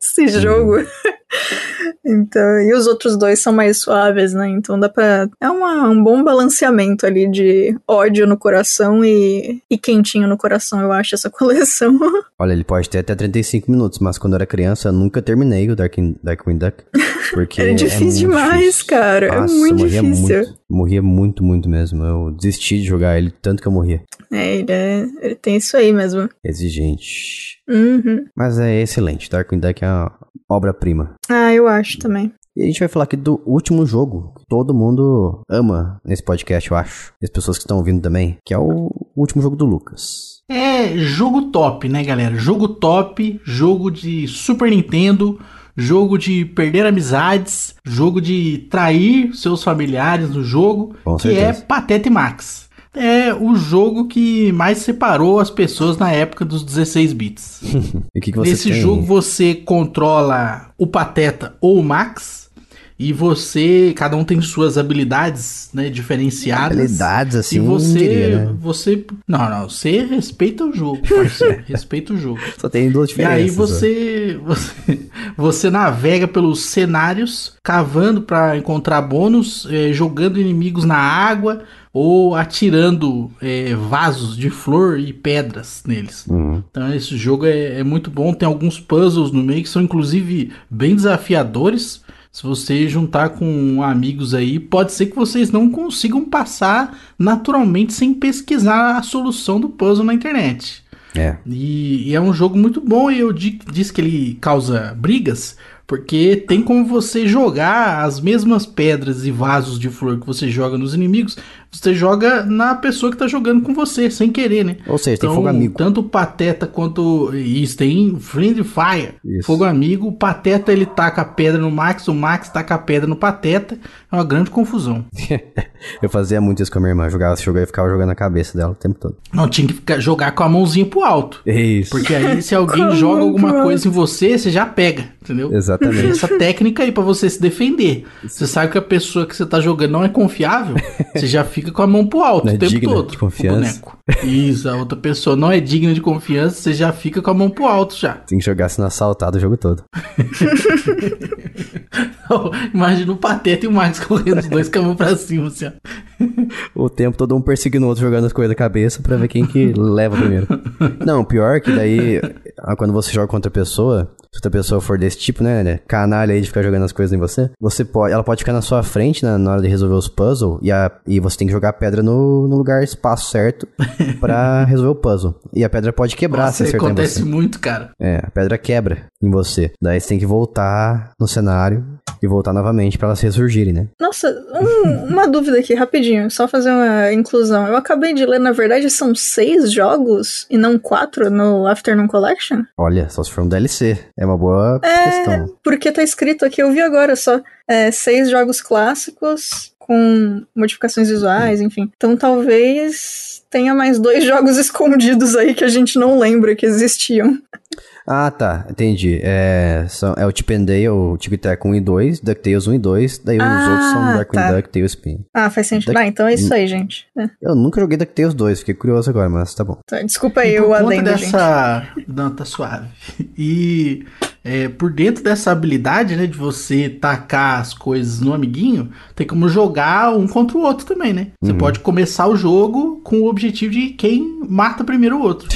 esse jogo. Então, e os outros dois são mais suaves, né? Então dá pra. É uma, um bom balanceamento ali de ódio no coração e, e quentinho no coração, eu acho, essa [laughs] coleção. Olha, ele pode ter até 35 minutos, mas quando eu era criança eu nunca terminei o Darkwing, Darkwing Duck. Porque [laughs] é difícil é demais, difícil. cara. É Nossa, é muito morria difícil. Muito, morria muito, muito mesmo. Eu desisti de jogar ele tanto que eu morria. É, ele, é, ele tem isso aí mesmo. Exigente. Uhum. Mas é excelente. Darkwing Duck é uma obra-prima. Ah, eu acho também. E a gente vai falar aqui do último jogo que todo mundo ama nesse podcast, eu acho. E as pessoas que estão ouvindo também, que é o último jogo do Lucas. É jogo top, né, galera? Jogo top, jogo de Super Nintendo, jogo de perder amizades, jogo de trair seus familiares no jogo, Com que é certeza. é Patete Max é o jogo que mais separou as pessoas na época dos 16 bits. [laughs] que que Nesse tem? jogo você controla o Pateta ou o Max. E você, cada um tem suas habilidades, né, diferenciadas. Habilidades, assim, e você, diria, né? você, não, não, você respeita o jogo, [laughs] parceiro, respeita o jogo. Só tem duas diferenças. E aí você, [laughs] você, você navega pelos cenários, cavando para encontrar bônus, eh, jogando inimigos na água, ou atirando é, vasos de flor e pedras neles. Uhum. Então esse jogo é, é, muito bom, tem alguns puzzles no meio que são inclusive bem desafiadores. Se você juntar com amigos aí, pode ser que vocês não consigam passar naturalmente sem pesquisar a solução do puzzle na internet. É. E, e é um jogo muito bom e eu disse que ele causa brigas, porque tem como você jogar as mesmas pedras e vasos de flor que você joga nos inimigos, você joga na pessoa que tá jogando com você, sem querer, né? Ou seja, então, tem fogo amigo. Tanto o Pateta quanto. Isso, tem Friend Fire. Isso. Fogo amigo. O Pateta ele taca a pedra no Max, o Max taca a pedra no Pateta. É uma grande confusão. [laughs] eu fazia muito isso com a minha irmã. Jogava esse jogo e ficava jogando na cabeça dela o tempo todo. Não, tinha que ficar, jogar com a mãozinha pro alto. Isso. Porque aí, se [laughs] alguém joga alguma coisa em você, você já pega, entendeu? Exatamente. Essa técnica aí para você se defender. Você sabe que a pessoa que você tá jogando não é confiável, [laughs] você já fica com a mão pro alto é o tempo todo. De confiança. Isso, a outra pessoa não é digna de confiança, você já fica com a mão pro alto já. Tem que jogar sendo assaltado o jogo todo. [laughs] Imagina o Pateta e o Max correndo os dois com a mão pra cima, assim, ó. O tempo todo um perseguindo o outro, jogando as coisas na cabeça pra ver quem que leva primeiro. Não, pior que daí, quando você joga contra a pessoa, se outra pessoa for desse tipo, né, né, canalha aí de ficar jogando as coisas em você, você pode, ela pode ficar na sua frente né, na hora de resolver os puzzles e, a, e você tem que jogar a pedra no, no lugar, espaço certo para resolver o puzzle. E a pedra pode quebrar Nossa, se acertar acontece em você. muito, cara. É, a pedra quebra em você. Daí você tem que voltar no cenário e voltar novamente para elas ressurgirem, né? Nossa, um, uma dúvida aqui, rapidinho, só fazer uma inclusão. Eu acabei de ler, na verdade, são seis jogos e não quatro no Afternoon Collection? Olha, só se for um DLC. É uma boa É, questão. porque tá escrito aqui, eu vi agora só, é, seis jogos clássicos com modificações visuais, enfim. Então talvez tenha mais dois jogos [laughs] escondidos aí que a gente não lembra que existiam. Ah, tá. Entendi. É, são, é o Chip and Dale, o Tic Tac 1 e 2, DuckTales 1 e 2, daí os Ah, outros são Darkwing tá. Duck, Tailspin. Ah, faz sentido. Duck- Ah, então é isso aí, gente. É. Eu nunca joguei DuckTales 2, fiquei curioso agora, mas tá bom. Tá, desculpa aí por o conta adendo, gente. dessa. Não, tá suave. E é, por dentro dessa habilidade, né, de você tacar as coisas no amiguinho, tem como jogar um contra o outro também, né? Você Uhum. pode começar o jogo com o objetivo de quem mata primeiro o outro.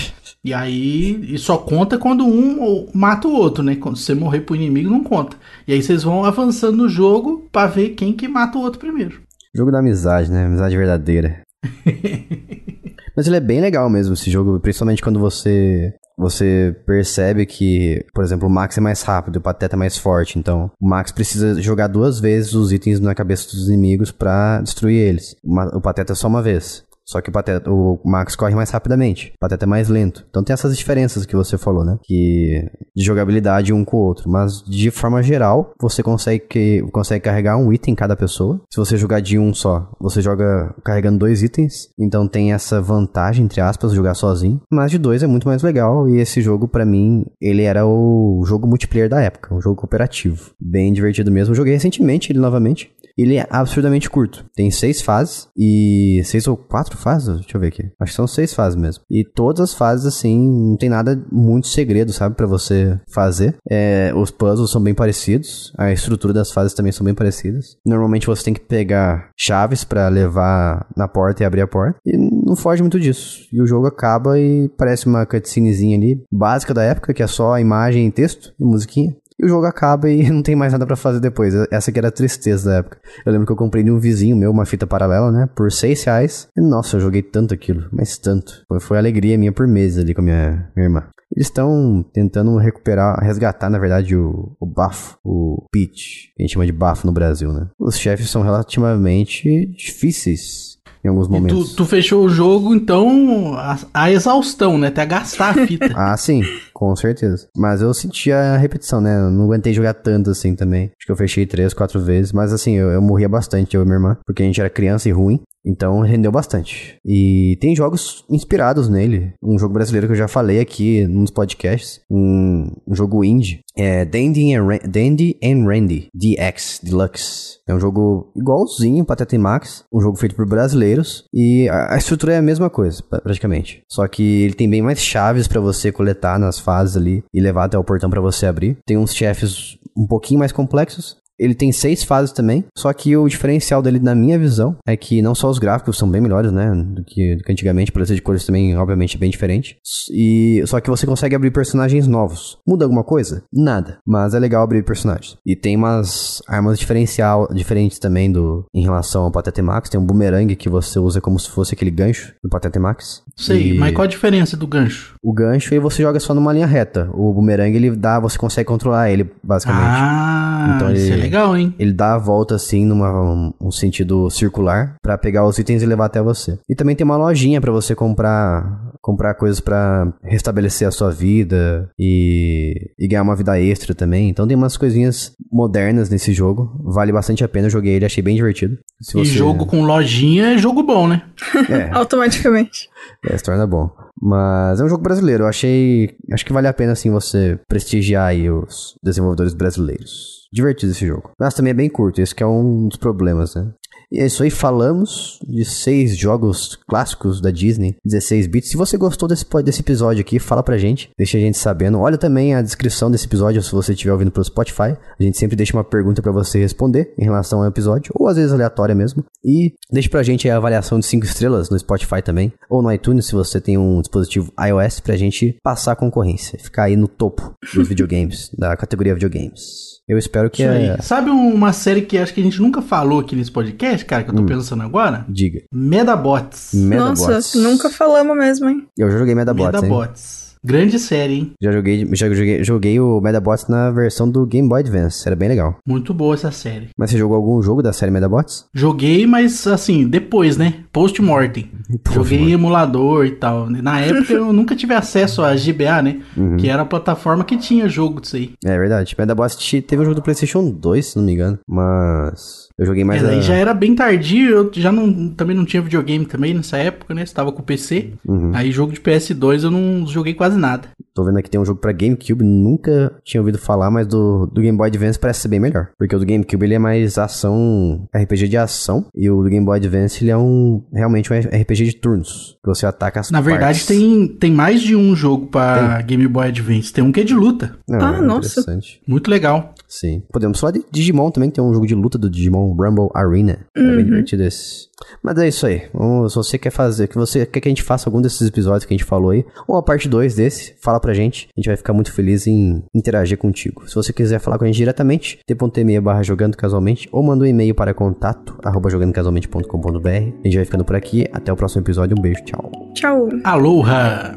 E aí, e só conta quando um mata o outro, né? Quando você morrer pro inimigo, não conta. E aí vocês vão avançando no jogo pra ver quem que mata o outro primeiro. Jogo da amizade, né? Amizade verdadeira. [laughs] Mas ele é bem legal mesmo, esse jogo, principalmente quando você você percebe que, por exemplo, o Max é mais rápido, o Pateta é mais forte, então o Max precisa jogar duas vezes os itens na cabeça dos inimigos pra destruir eles. O Pateta é só uma vez. Só que o, Pateta, o Max corre mais rapidamente, o Pateta é mais lento. Então tem essas diferenças que você falou, né? Que de jogabilidade um com o outro. Mas de forma geral, você consegue, que, consegue carregar um item em cada pessoa. Se você jogar de um só, você joga carregando dois itens. Então tem essa vantagem, entre aspas, jogar sozinho. Mas de dois é muito mais legal. E esse jogo, pra mim, ele era o jogo multiplayer da época. Um jogo cooperativo. Bem divertido mesmo. Joguei recentemente ele novamente. Ele é absurdamente curto. Tem seis fases e. seis ou quatro fases? Deixa eu ver aqui. Acho que são seis fases mesmo. E todas as fases, assim, não tem nada muito segredo, sabe, Pra você fazer. É, os puzzles são bem parecidos. A estrutura das fases também são bem parecidas. Normalmente você tem que pegar chaves pra levar na porta e abrir a porta. E não foge muito disso. E o jogo acaba e parece uma cutscenezinha ali, básica da época, que é só a imagem e texto e musiquinha. E o jogo acaba e [laughs] não tem mais nada pra fazer depois. Essa que era a tristeza da época. Eu lembro que eu comprei de um vizinho meu uma fita paralela, né? Por 6 reais. E nossa, eu joguei tanto aquilo. Mas tanto. Foi, foi alegria minha por meses ali com a minha, minha irmã. Eles estão tentando recuperar, resgatar, na verdade, o, o bafo, o pitch, que a gente chama de bafo no Brasil, né? Os chefes são relativamente difíceis em alguns momentos. tu, tu fechou o jogo, então, a, a exaustão, né? Até gastar a fita. [laughs] Ah, sim, com certeza. Mas eu senti a repetição, né? Eu não aguentei jogar tanto assim também. Acho que eu fechei três, quatro vezes. Mas assim, eu, eu morria bastante, eu e minha irmã. Porque a gente era criança e ruim. Então rendeu bastante. E tem jogos inspirados nele. Um jogo brasileiro que eu já falei aqui nos podcasts. Um, um jogo indie. É Dandy and, Dandy and Randy DX Deluxe. É um jogo igualzinho Pateta e Max. Um jogo feito por brasileiros. E a, a estrutura é a mesma coisa, pra- praticamente. Só que ele tem bem mais chaves pra você coletar nas fases ali e levar até o portão pra você abrir. Tem uns chefes um pouquinho mais complexos. Ele tem seis fases também, só que o diferencial dele, na minha visão, é que não só os gráficos são bem melhores, né, do que, do que antigamente, de cores também, obviamente, é bem diferente. E só que você consegue abrir personagens novos. Muda alguma coisa? Nada. Mas é legal abrir personagens. E tem umas armas diferencial, diferentes também do em relação ao Patete Max. Tem um boomerang que você usa como se fosse aquele gancho do Patete Max. Sei, E- mas qual a diferença do gancho? o gancho e você joga só numa linha reta. O boomerang ele dá, você consegue controlar ele, basicamente. Ah, Então ele- legal, hein? Ele dá a volta assim numa um, um sentido circular pra pegar os itens e levar até você. E também tem uma lojinha pra você comprar comprar coisas pra restabelecer a sua vida e, e ganhar uma vida extra também. Então tem umas coisinhas modernas nesse jogo. Vale bastante a pena. Eu joguei ele, achei bem divertido. Se E jogo com lojinha é jogo bom, né? É, [laughs] Automaticamente. é, se torna bom. Mas é um jogo brasileiro. Eu achei. Acho que vale a pena, assim, você prestigiar aí os desenvolvedores brasileiros. Divertido esse jogo. Mas também é bem curto, esse que é um dos problemas, né? E é isso aí, falamos de seis jogos clássicos da Disney, 16 bits. Se você gostou desse, desse episódio aqui, fala pra gente, deixa a gente sabendo. Olha também a descrição desse episódio se você estiver ouvindo pelo Spotify. A gente sempre deixa uma pergunta pra você responder em relação ao episódio, ou às vezes aleatória mesmo. E deixa pra gente aí a avaliação de 5 estrelas no Spotify também, ou no iTunes se você tem um dispositivo iOS pra gente passar a concorrência, ficar aí no topo dos videogames, [laughs] da categoria videogames. Eu espero que é... Sabe uma série que acho que a gente nunca falou aqui nesse podcast, cara, que eu tô Hum. pensando agora? Diga. Medabots. Medabots. Nossa, nunca falamos mesmo, hein? Eu já joguei Medabots, hein? Medabots. Grande série, hein? Já joguei, já joguei, joguei o Medabots na versão do Game Boy Advance. Era bem legal. Muito boa essa série. Mas você jogou algum jogo da série Medabots? Joguei, mas assim, depois, né? Post-mortem. Joguei em emulador e tal. Na época eu nunca tive acesso a GBA, né? Uhum. Que era a plataforma que tinha jogo disso aí. É verdade. Medabots teve um jogo do PlayStation 2, se não me engano. Mas. Eu joguei mais. Mas aí a- já era bem tardio, eu já não, também não tinha videogame também nessa época, né? Estava com o PC. Uhum. Aí jogo de PS2 eu não joguei quase nada. Tô vendo aqui tem um jogo pra GameCube, nunca tinha ouvido falar, mas do, do Game Boy Advance parece ser bem melhor. Porque o do GameCube ele é mais ação, RPG de ação, e o do Game Boy Advance ele é um realmente um RPG de turnos, que você ataca as Na verdade, partes. tem, tem mais de um jogo pra Game Boy Advance. Tem um que é de luta. Não, Ah, é nossa. Interessante. Muito legal. Sim. Podemos falar de Digimon também, tem um jogo de luta do Digimon Rumble Arena. É bem divertido esse. Mas é isso aí. Vamos- se você quer fazer, que você quer que a gente faça algum desses episódios que a gente falou aí, ou a parte 2 desse, fala pra gente. A gente vai ficar muito feliz em interagir contigo. Se você quiser falar com a gente diretamente, t.me barra jogando casualmente, ou manda um e-mail para contato, arroba jogandocasualmente.com.br. A gente vai ficando por aqui. Até o próximo episódio. Um beijo, tchau. Tchau. Aloha!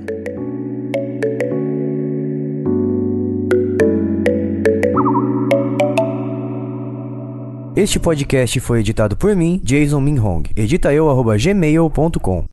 Este podcast foi editado por mim, Jason Minhong. Edita eu, arroba gmail.com.